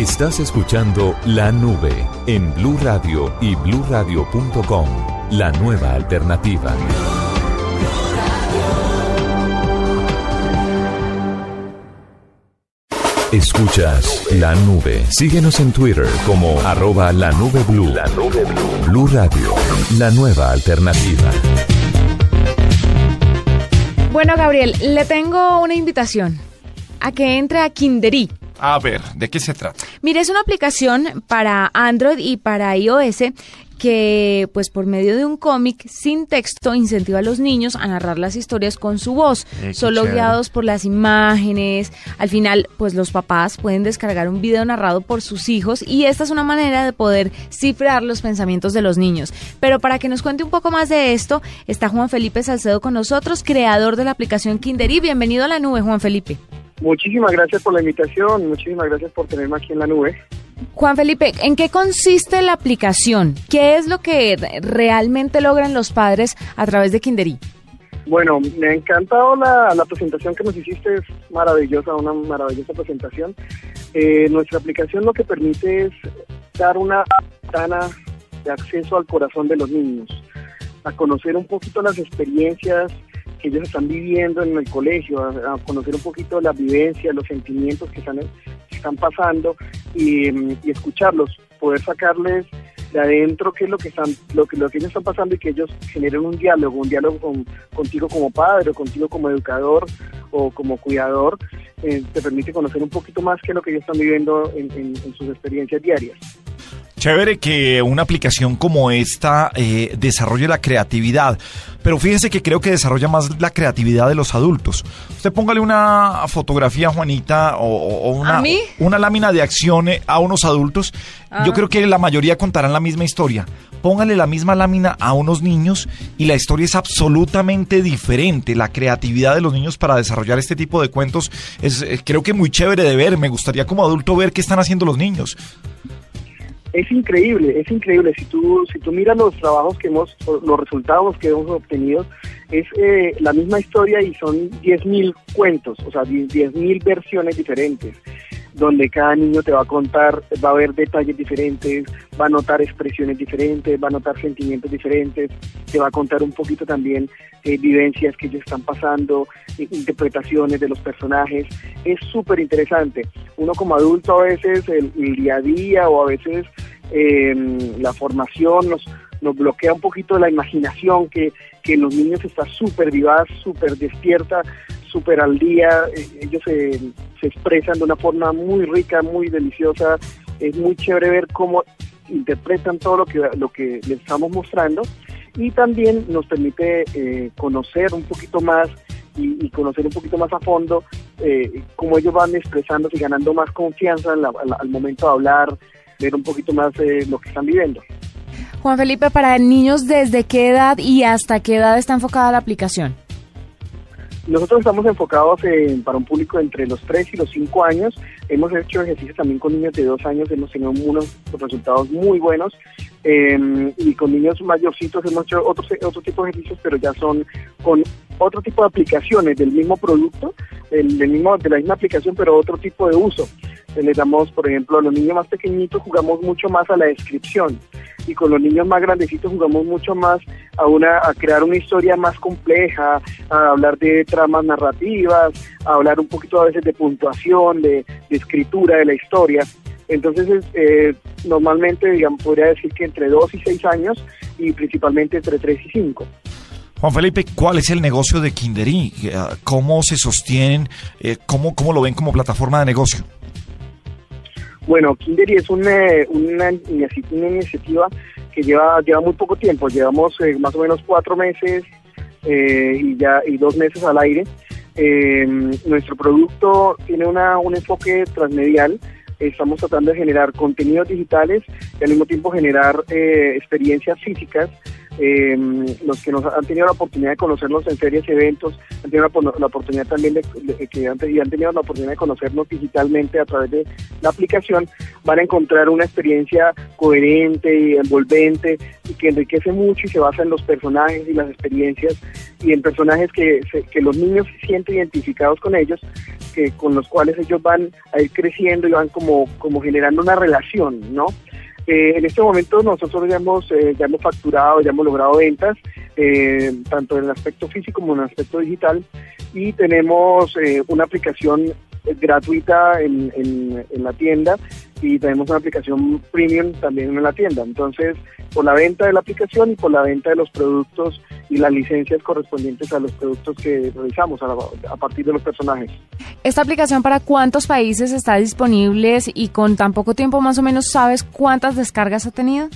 Estás escuchando La Nube en Blue Radio y bluradio.com. La nueva alternativa. Escuchas La Nube. Síguenos en Twitter como arroba la nube blue. La nube blue. Blue Radio, la nueva alternativa. Bueno, Gabriel, le tengo una invitación a que entre a Kinderí. A ver, ¿de qué se trata? Mire, es una aplicación para Android y para iOS que, pues por medio de un cómic sin texto, incentiva a los niños a narrar las historias con su voz, Eh, solo chévere. guiados por las imágenes. Al final, pues los papás pueden descargar un video narrado por sus hijos y esta es una manera de poder cifrar los pensamientos de los niños. Pero para que nos cuente un poco más de esto, está Juan Felipe Salcedo con nosotros, creador de la aplicación Kinderí. Bienvenido a la nube, Juan Felipe. Muchísimas gracias por la invitación, muchísimas gracias por tenerme aquí en la nube. Juan Felipe, ¿en qué consiste la aplicación? ¿Qué es lo que realmente logran los padres a través de Kinderí? Bueno, me ha encantado la, la presentación que nos hiciste, es maravillosa, una maravillosa presentación. Eh, nuestra aplicación lo que permite es dar una ventana de acceso al corazón de los niños, a conocer un poquito las experiencias que ellos están viviendo en el colegio, a, conocer un poquito las vivencias, los sentimientos que están, están pasando y, mm, y escucharlos, poder sacarles de adentro qué es lo que están, lo que, lo que ellos están pasando y que ellos generen un diálogo, un diálogo con- contigo como padre o contigo como educador o como cuidador, eh, te permite conocer un poquito más qué es lo que ellos están viviendo en- en- en sus experiencias diarias. Chévere que una aplicación como esta eh, desarrolle la creatividad, pero fíjese que creo que desarrolla más la creatividad de los adultos. Usted póngale una fotografía, Juanita, o, una, una lámina de acción eh, a unos adultos. Ah. Yo creo que la mayoría contarán la misma historia. Póngale la misma lámina a unos niños y la historia es absolutamente diferente. La creatividad de los niños para desarrollar este tipo de cuentos es eh, creo que muy chévere de ver. Me gustaría como adulto ver qué están haciendo los niños. Es increíble, es increíble. Si tú, si tú miras los trabajos que hemos, los resultados que hemos obtenido, es eh, la misma historia y son 10.000 cuentos, o sea, 10.000 versiones diferentes, donde cada niño te va a contar, va a ver detalles diferentes, va a notar expresiones diferentes, va a notar sentimientos diferentes, te va a contar un poquito también eh, vivencias que ellos están pasando, eh, interpretaciones de los personajes. Es súper interesante. Uno como adulto a veces el, el día a día o a veces eh, la formación nos, nos bloquea un poquito la imaginación que, que en los niños está súper vivaz, súper despierta, súper al día. Eh, ellos se, se expresan de una forma muy rica, muy deliciosa. Es muy chévere ver cómo interpretan todo lo que, lo que les estamos mostrando y también nos permite eh, conocer un poquito más y, conocer un poquito más a fondo eh, cómo ellos van expresándose y ganando más confianza al momento de hablar, ver un poquito más eh, lo que están viviendo. Juan Felipe, para niños, ¿desde qué edad y hasta qué edad está enfocada la aplicación? Nosotros estamos enfocados en- para un público entre los 3 y los 5 años. Hemos hecho ejercicios también con niños de 2 años, hemos tenido unos resultados muy buenos. Eh, y con niños mayorcitos hemos hecho otros, otro tipo de ejercicios, pero ya son con otro tipo de aplicaciones del mismo producto, del, del mismo, de la misma aplicación, pero otro tipo de uso. Eh, Les damos, por ejemplo, a los niños más pequeñitos jugamos mucho más a la descripción y con los niños más grandecitos jugamos mucho más a una a crear una historia más compleja, a hablar de tramas narrativas, a hablar un poquito a veces de puntuación, de escritura de la historia. Entonces, es, eh, normalmente, digamos, podría decir que entre 2 y 6 años y principalmente entre 3 y 5. Juan Felipe, ¿cuál es el negocio de Kinderí? Eh, ¿Cómo se sostienen? Eh, ¿cómo, ¿Cómo lo ven como plataforma de negocio? Bueno, Kindery es una, una, inici- una iniciativa que lleva, lleva muy poco tiempo, llevamos eh, más o menos cuatro meses eh, y ya y dos meses al aire. Eh, nuestro producto tiene una, un enfoque transmedial. Estamos tratando de generar contenidos digitales y al mismo tiempo generar eh, experiencias físicas. Eh, los que nos han tenido la oportunidad de conocernos en series y eventos han tenido la, oportunidad también de, que han, y han tenido la oportunidad de conocernos digitalmente a través de la aplicación van a encontrar una experiencia coherente y envolvente y que enriquece mucho y se basa en los personajes y las experiencias y en personajes que, que los niños se sienten identificados con ellos, que con los cuales ellos van a ir creciendo y van como generando una relación, ¿no? Eh, en este momento nosotros ya hemos, eh, ya hemos facturado, ya hemos logrado ventas, eh, tanto en el aspecto físico como en el aspecto digital, y tenemos una aplicación gratuita en- en la tienda y tenemos una aplicación premium también en la tienda. Entonces, por la venta de la aplicación y por la venta de los productos y las licencias correspondientes a los productos que realizamos a, a partir de los personajes. ¿Esta aplicación para cuántos países está disponible y con tan poco tiempo más o menos sabes cuántas descargas ha tenido?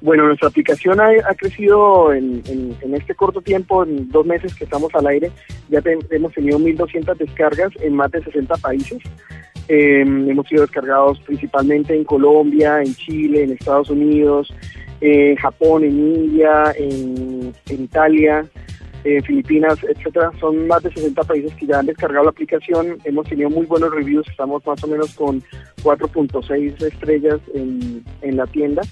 Bueno, nuestra aplicación ha, ha crecido en, en- en este corto tiempo, en dos meses que estamos al aire, ya te- hemos tenido 1.200 descargas en más de 60 países. Eh, hemos sido descargados principalmente en Colombia, en Chile, en Estados Unidos, en Japón, en India, en, Italia, en Filipinas, etcétera. Son más de 60 países que ya han descargado la aplicación. Hemos tenido muy buenos reviews, estamos más o menos con 4.6 estrellas en, en la tienda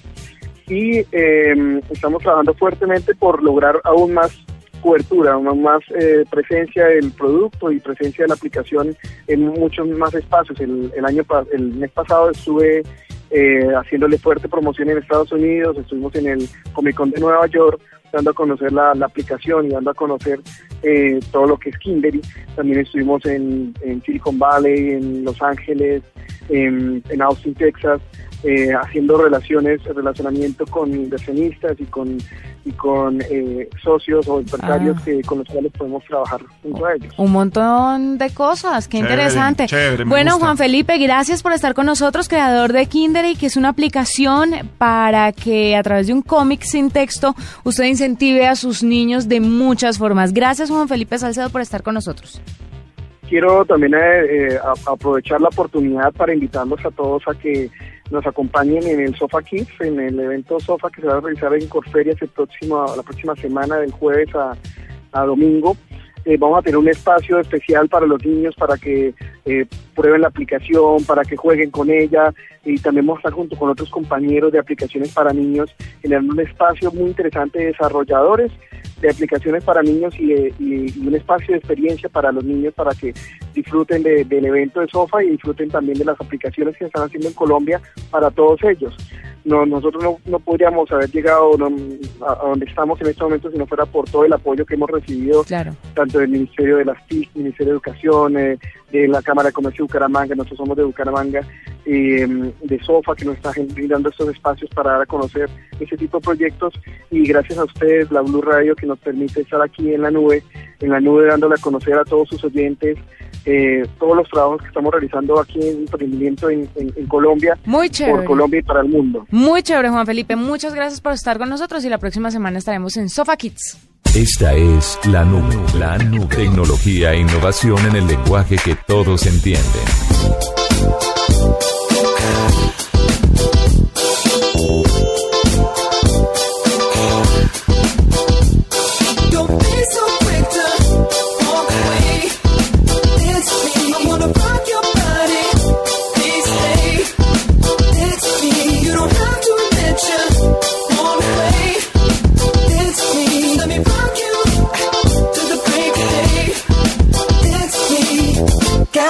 y eh, estamos trabajando fuertemente por lograr aún más cobertura, más eh, presencia del producto y presencia de la aplicación en muchos más espacios. El, el año el mes pasado estuve eh, haciéndole fuerte promoción en Estados Unidos, estuvimos en el Comic Con de Nueva York dando a conocer la, la aplicación y dando a conocer eh, todo lo que es Kindery. También estuvimos en, en Silicon Valley, en Los Ángeles, en, en Austin, Texas, eh, haciendo relaciones, relacionamiento con inversionistas y con y con eh, socios o empresarios Ah. que con los cuales podemos trabajar junto a ellos. Un montón de cosas, qué Chévere, interesante. chévere, bueno, gusta. Juan Felipe, gracias por estar con nosotros, creador de Kindery, que es una aplicación para que a través de un cómic sin texto usted incentive a sus niños de muchas formas. Gracias, Juan Felipe Salcedo, por estar con nosotros. Quiero también eh, eh, aprovechar la oportunidad para invitarlos a todos a que nos acompañen en el Sofa Kids, en el evento Sofa que se va a realizar en Corferias el próximo, la próxima semana, del jueves a, a domingo. Eh, vamos a tener un espacio especial para los niños para que eh, prueben la aplicación, para que jueguen con ella y también vamos a estar junto con otros compañeros de aplicaciones para niños generando un espacio muy interesante de desarrolladores de aplicaciones para niños y, de- y- y un espacio de experiencia para los niños para que disfruten de- del evento de Sofa y disfruten también de las aplicaciones que están haciendo en Colombia para todos ellos. No, nosotros no, no podríamos haber llegado a donde estamos en este momento si no fuera por todo el apoyo que hemos recibido tanto del Ministerio de las TIC, Ministerio de Educación, eh, de la Cámara de Comercio de Bucaramanga, nosotros somos de Bucaramanga, eh, de SOFA que nos está brindando estos espacios para dar a conocer ese tipo de proyectos. Y gracias a ustedes, la Blue Radio, que nos permite estar aquí en la nube, en la nube dándole a conocer a todos sus oyentes eh, todos los trabajos que estamos realizando aquí en emprendimiento en, en- en Colombia, Muy por chévere. Colombia y para el mundo. Muy chévere, Juan Felipe. Muchas gracias por estar con nosotros y la próxima semana estaremos en Sofa Kids. Esta es la nube, la nube. Tecnología e innovación en el lenguaje que todos entienden.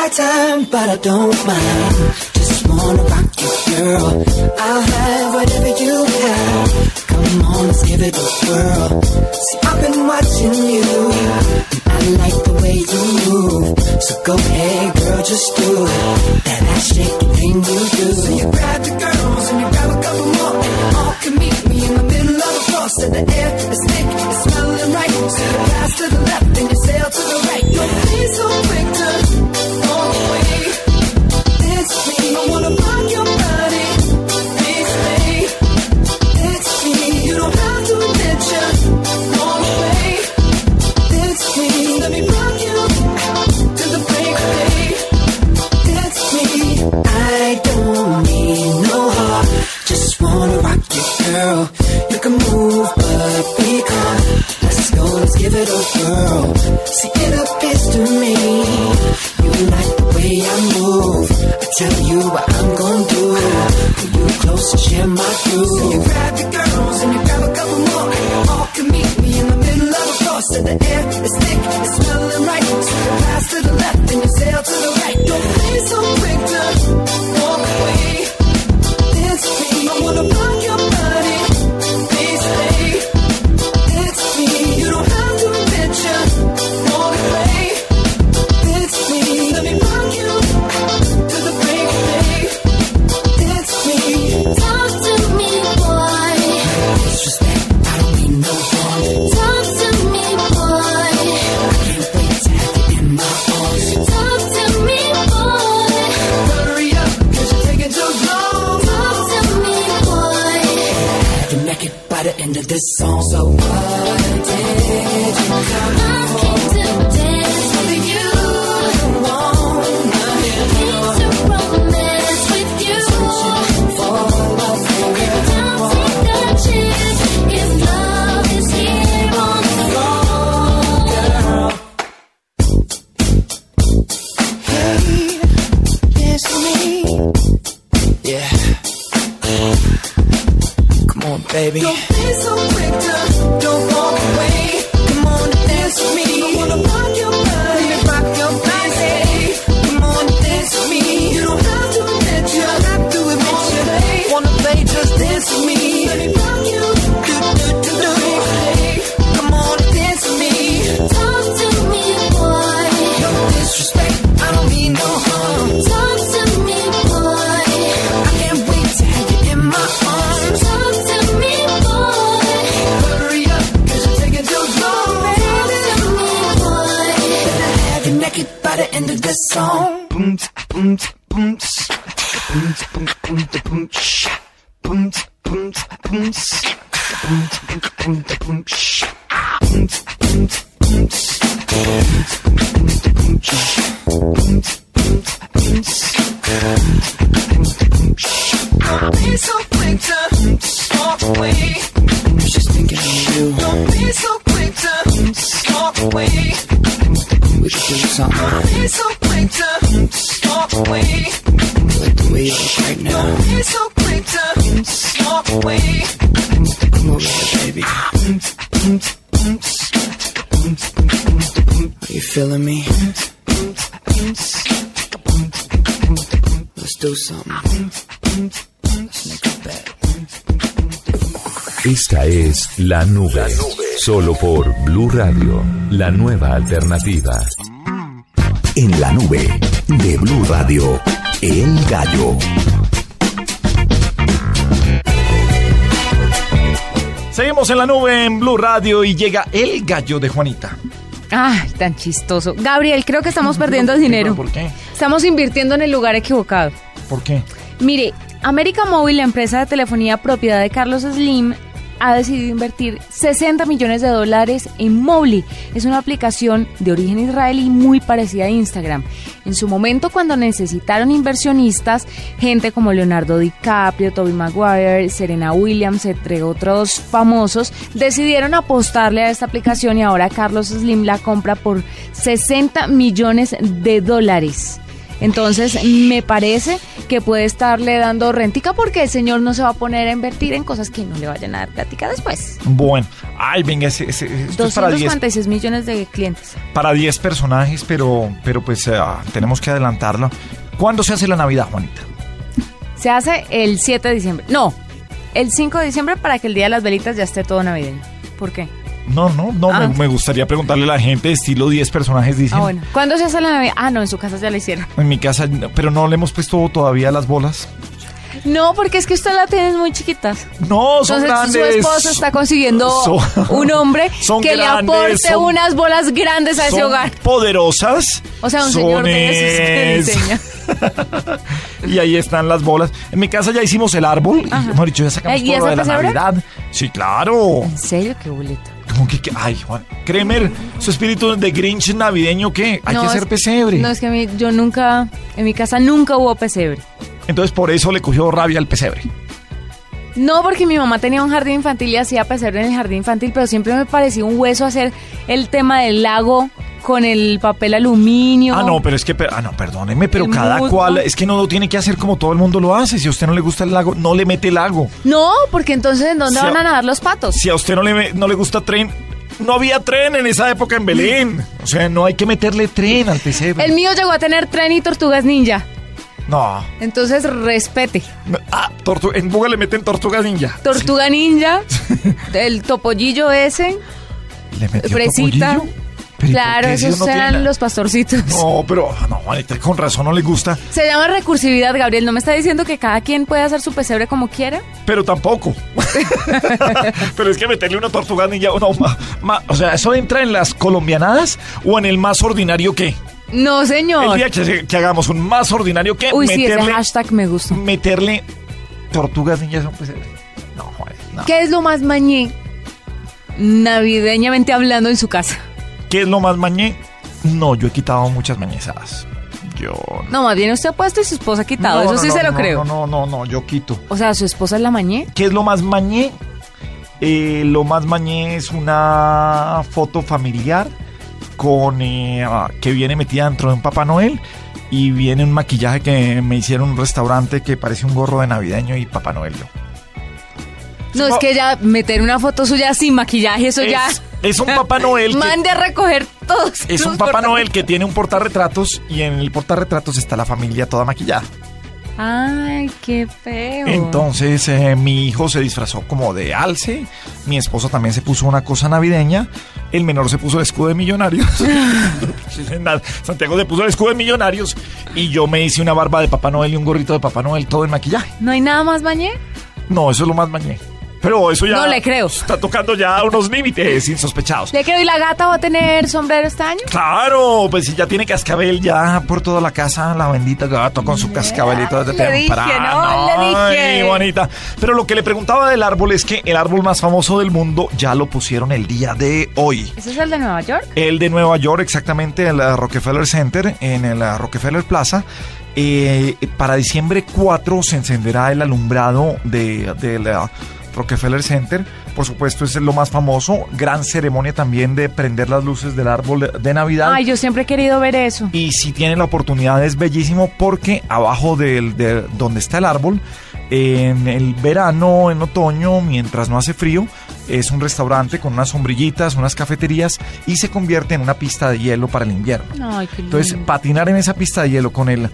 Got time, but I don't mind. Just wanna rock you, girl. I'll have whatever you have. Come on, let's give it a whirl. See, I've been watching you, I like the way you move. So go ahead, girl, just do it. That ass shaking thing you do. So you grab the girls and you grab a couple more, and you all can meet me in the middle of the floor. So the air is thick, it's smelling right. So you pass to the left and you sail to the right. Don't be so quick girl. You can move, but be calm. Let's go, let's give it a whirl. See, it appears to me you like the way I move. I tell you what I'm gonna do. Pull you close and share my groove. So you grab your girls and you grab a couple more, and all can meet me in the middle of the floor. So the air is thick, it's La Nube. Solo por Blue Radio, la nueva alternativa. En la nube de Blue Radio, El Gallo. Seguimos en la nube en Blue Radio y llega el gallo de Juanita. Ay, tan chistoso. Gabriel, creo que estamos perdiendo dinero. ¿Por qué? Estamos invirtiendo en el lugar equivocado. ¿Por qué? Mire, América Móvil, la empresa de telefonía propiedad de Carlos Slim, ha decidido invertir 60 millones de dólares en Mobly. Es una aplicación de origen israelí muy parecida a Instagram. En su momento, cuando necesitaron inversionistas, gente como Leonardo DiCaprio, Tobey Maguire, Serena Williams, entre otros famosos, decidieron apostarle a esta aplicación y ahora Carlos Slim la compra por 60 millones de dólares. Entonces, me parece que puede estarle dando rentica porque el señor no se va a poner a invertir en cosas que no le vayan a dar plática después. Bueno, ay, venga, ese- ese- esto es para 10, 246 millones de clientes. para 10 personajes, pero, pero pues eh, tenemos que adelantarlo. ¿Cuándo se hace la Navidad, Juanita? Se hace el 7 de diciembre. No, el 5 de diciembre para que el día de las velitas ya esté todo navideño. ¿Por qué? No, no, no, Ah. me, me gustaría preguntarle a la gente, estilo 10 personajes, dicen. Ah, bueno. ¿Cuándo se hace la Navidad? Ah, no, en su casa ya la hicieron. En mi casa, pero no le hemos puesto todavía las bolas. No, porque es que usted la tiene muy chiquitas. No, son Entonces su grandes. esposo está consiguiendo Son- un hombre que le aporte son- unas bolas grandes a ese Son hogar. poderosas. O sea, un señor de esos que diseña. Y ahí están las bolas. En mi casa ya hicimos el árbol. Y, mejor dicho, ya sacamos ¿Y todo lo de la? Navidad. Sí, claro. ¿En serio? Qué boleto. ¿Cómo que, qué? Ay, Juan. Kremer, su espíritu de Grinch navideño, ¿qué? Hay No, que hacer pesebre. No, es que a mí, yo nunca, en mi casa nunca hubo pesebre. Entonces por eso le cogió rabia al pesebre. No, porque mi mamá tenía un jardín infantil y hacía pesebre en el jardín infantil, pero siempre me pareció un hueso hacer el tema del lago con el papel aluminio. Ah, no, pero es que, ah, no, perdóneme, pero cada musgo. cual, es que no lo tiene que hacer como todo el mundo lo hace. Si a usted no le gusta el lago, no le mete el lago. No, porque entonces ¿en dónde Si van a nadar los patos? Si a usted no le, no le gusta tren, no había tren en esa época en Belén. O sea, no hay que meterle tren al pesebre. El mío llegó a tener tren y tortugas ninja. No. Entonces respete. Ah, en Buga le meten tortugas ninja. Tortuga ninja, el topollillo ese, ¿Le metió fresita. topollillo? Pero ¿y por Claro, esos no eran los pastorcitos. No, pero no, Juanita, con razón no le gusta, Se llama recursividad, Gabriel. ¿No me está diciendo que cada quien puede hacer su pesebre como quiera? pero tampoco. pero es que meterle una tortuga ninja, no, ma- ma- o sea, ¿eso entra en las colombianadas o en el más ordinario qué? No, señor. El día que, que hagamos un más ordinario que Uy, sí, ese meterle, hashtag me gusta. meterle tortugas a un pesebre. No, Juan, no. ¿Qué es lo más mañé? navideñamente hablando en su casa? ¿Qué es lo más mañé? No, yo he quitado muchas mañezadas. Yo... No, más bien usted ha puesto y su esposa ha quitado. No, Eso no, sí no, se lo creo. No, no, no, no, yo quito. O sea, su esposa es la mañé. ¿Qué es lo más mañé? Eh, lo más mañé es una foto familiar con eh, ah, que viene metida dentro de un Papá Noel y viene un maquillaje que me hicieron en un restaurante que parece un gorro de navideño y Papá Noel. yo. No, es que ya meter una foto suya sin maquillaje, eso Es- ya. es un Papá Noel que- Mande a recoger todos. Es un Papá Noel que tiene un portarretratos y en el portarretratos está la familia toda maquillada. Ay, qué feo. Entonces eh, mi hijo se disfrazó como de alce, mi esposo también se puso una cosa navideña, el menor se puso el escudo de millonarios, Santiago se puso el escudo de millonarios y yo me hice una barba de Papá Noel y un gorrito de Papá Noel, todo en maquillaje. ¿No hay nada más mañé? No, eso es lo más mañé. Pero eso ya No le creo. está tocando ya unos límites insospechados. Le creo, ¿y la gata va a tener sombrero este año? Claro, pues si ya tiene cascabel ya por toda la casa, la bendita gato con su cascabelito desde Le dije, no, le dije. Ay, bonita. Pero lo que le preguntaba del árbol es que el árbol más famoso del mundo ya lo pusieron el día de hoy. ¿Ese es el de Nueva York? El de Nueva York, exactamente, el eh, Rockefeller Center, en el Rockefeller Plaza. Eh, para diciembre 4 se encenderá el alumbrado de, del eh, Rockefeller Center. Por supuesto, es lo más famoso. Gran ceremonia también de prender las luces del árbol de, Navidad. Ay, yo siempre he querido ver eso. Y si tienen la oportunidad es bellísimo porque abajo del, de donde está el árbol, en el verano, en otoño, mientras no hace frío, es un restaurante con unas sombrillitas, unas cafeterías y se convierte en una pista de hielo para el invierno. Ay, qué lindo. Entonces, patinar en esa pista de hielo con el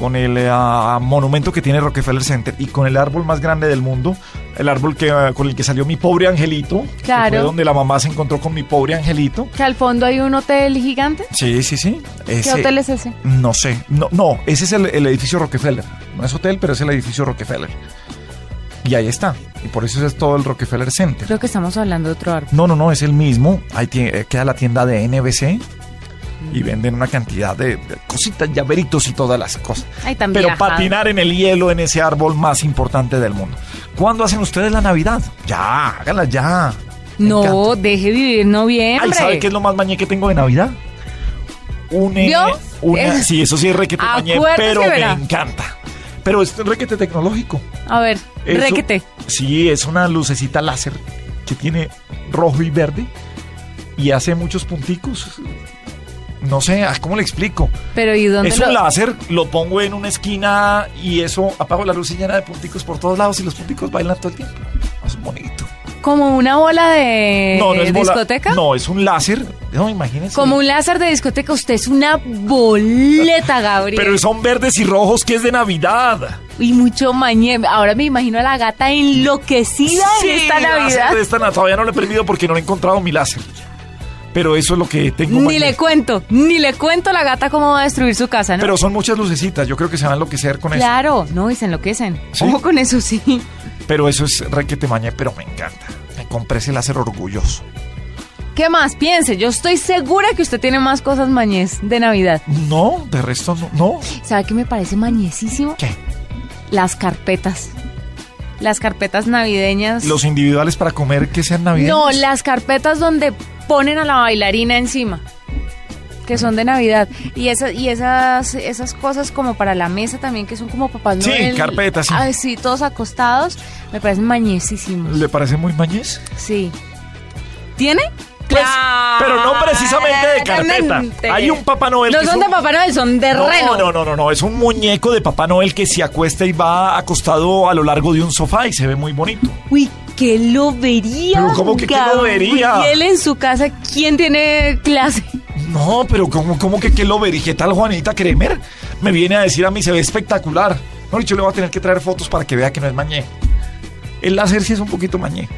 con el ah, monumento que tiene Rockefeller Center y con el árbol más grande del mundo, el árbol que ah, con el que salió mi pobre angelito, que Claro. fue donde la mamá se encontró con mi pobre angelito. Que al fondo hay un hotel gigante. Sí, sí, sí. ¿Qué Ese- hotel es ese? no sé, no, no, ese es el, el edificio Rockefeller. No es hotel, pero es el edificio Rockefeller. Y ahí está. Y por eso es todo el Rockefeller Center. Creo que estamos hablando de otro árbol. No, no, no, es el mismo. Ahí tie- eh, queda la tienda de NBC. Y venden una cantidad de, de cositas, llaveritos y todas las cosas. Ay, Pero viajado. patinar en el hielo en ese árbol más importante del mundo. ¿Cuándo hacen ustedes la Navidad? Ya, háganla ya. No, deje vivir noviembre. Ay, ¿sabe qué es lo más mañé que tengo de Navidad? Un, una- sí, eso sí es requete mañé, pero me encanta. Pero es requete tecnológico. A ver, Eso- requete. Sí, es una lucecita láser que tiene rojo y verde y hace muchos punticos. No sé, ¿cómo le explico? Pero ¿y dónde Es lo- un láser, lo pongo en una esquina y eso apago la luz y llena de punticos por todos lados y los punticos bailan todo el tiempo. Es bonito. Como una bola de no, no es bola- discoteca. No, es un láser. No, imagínense. Como un láser de discoteca. Usted es una boleta, Gabriel. Pero son verdes y rojos que es de Navidad. Y mucho mañé. Ahora me imagino a la gata enloquecida Sí, en esta Navidad. de esta na- todavía no lo he prendido porque no he encontrado mi láser. Pero eso es lo que tengo. Ni mañana. le cuento, ni le cuento a la gata cómo va a destruir su casa, ¿no? Pero son muchas lucecitas. Yo creo que se van a enloquecer con eso. claro, no, y se enloquecen. ¿Sí? Ojo con eso, sí. Pero eso es requete mañé, pero me encanta. Me compré ese láser orgulloso. ¿Qué más? Piense, yo estoy segura que usted tiene más cosas mañez de Navidad. No, de resto no. no. ¿Sabe qué me parece mañesísimo? ¿Qué? Las carpetas. Las carpetas navideñas. Los individuales para comer que sean navideños. No, las carpetas donde ponen a la bailarina encima. Que son de Navidad. Y esas, y esas, esas cosas como para la mesa también, que son como papás Sí, Noel. carpetas, sí. Ay, sí, todos acostados. Me parecen mañesísimos. ¿Le parece muy mañez? Sí. ¿Tiene? Pues, pero no precisamente de carpeta. Hay un Papá Noel. No que son un- de Papá Noel, son de No, reno. no, no, no, no, es un muñeco de Papá Noel que se acuesta y va acostado a lo largo de un sofá y se ve muy bonito. Uy, ¿qué lo vería? Pero ¿cómo que qué lo vería? Y él en su casa, ¿quién tiene clase? No, pero ¿cómo, cómo que qué lo vería? ¿Qué tal Juanita Kremer? Me viene a decir a mí, se ve espectacular. No, yo le voy a tener que traer fotos para que vea que no es mañé. El láser sí es un poquito mañé.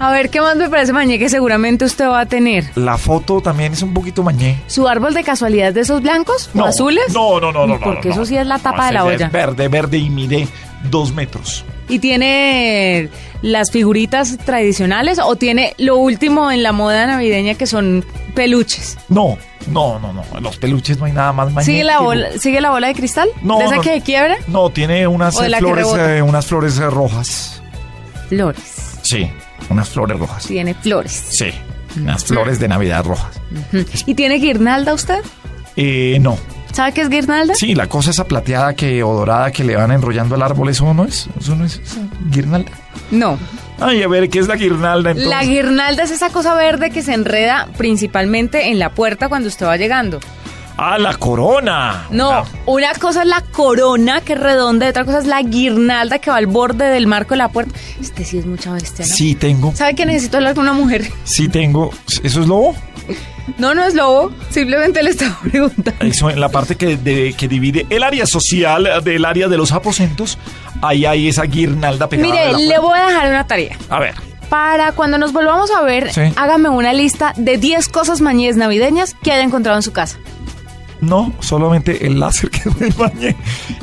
A ver, ¿qué más me parece mañé que seguramente usted va a tener? La foto también es un poquito mañé. ¿Su árbol de casualidad de esos blancos o No, azules? No, no, no, no. no, Porque no, eso no. sí es la tapa de la olla. Es verde, verde y mide dos metros. ¿Y tiene las figuritas tradicionales o tiene lo último en la moda navideña que son peluches? No, no, no, no. Los peluches no hay nada más mañé. ¿Sigue la, bola, ¿Sigue la bola de cristal? No, ¿De esa no, que quiebra? No, tiene unas ¿O de eh, la que flores, eh, unas flores eh, rojas. Flores. Sí. Unas flores rojas. Tiene flores. Sí, unas flores de Navidad rojas. ¿Y tiene guirnalda usted? Eh, no. ¿Sabe qué es guirnalda? Sí, la cosa esa plateada que o dorada que le van enrollando al árbol, eso no es, eso no es esa guirnalda. No. Ay, a ver, ¿qué es la guirnalda entonces? La guirnalda es esa cosa verde que se enreda principalmente en la puerta cuando usted va llegando. Ah, la corona. No, una cosa es la corona que es redonda y otra cosa es la guirnalda que va al borde del marco de la puerta. Este sí es mucha bestia, ¿no? Sí tengo, ¿Sabe que necesito hablar con una mujer? sí tengo. ¿Eso es lobo? No, no es lobo, simplemente le estaba preguntando. Eso en la parte que, de- que divide el área social del área de los aposentos, ahí hay esa guirnalda pegada. Mire, la le voy a dejar una tarea. A ver, Para cuando nos volvamos a ver, Sí. hágame una lista de 10 cosas mañez navideñas que haya encontrado en su casa. No, solamente el láser que me bañé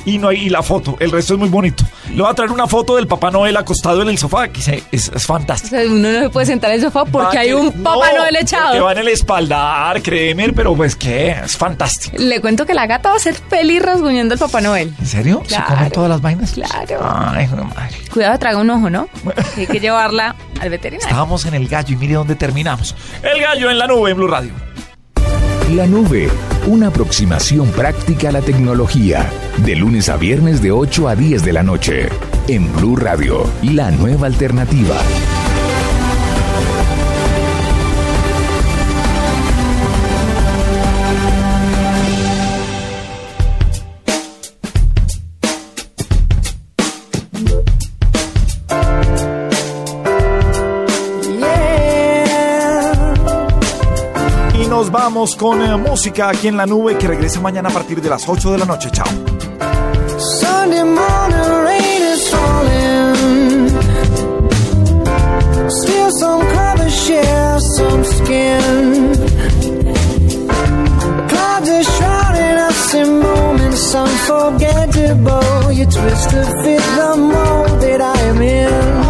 y no hay y la foto, el resto es muy bonito. Le voy a traer una foto del Papá Noel acostado en el sofá, que se- es, es O fantástico. sea, uno no se puede sentar en el sofá porque Va hay que- un Papá no, Noel Que echado. va en el espaldar, créeme, pero pues que es fantástico. Le cuento que la gata va a ser feliz rasguñando al Papá Noel. ¿En serio? ¿Se Claro. comen todas las vainas? Claro. Ay, madre. Cuidado, traga un ojo, ¿no? Hay que llevarla al veterinario. Estábamos en el gallo y mire dónde terminamos. El gallo en la nube en Blue Radio. La nube, una aproximación práctica a la tecnología. De lunes a viernes de 8 a 10 de la noche. En Blue Radio, la nueva alternativa. Vamos con eh, música aquí en la nube que regresa mañana a partir de las 8 de la noche. Chao. Sunday morning rain is falling. Still some colors share some skin. Clouds are shrouding us in moments unforgettable. You twist to fit the mold that I am in.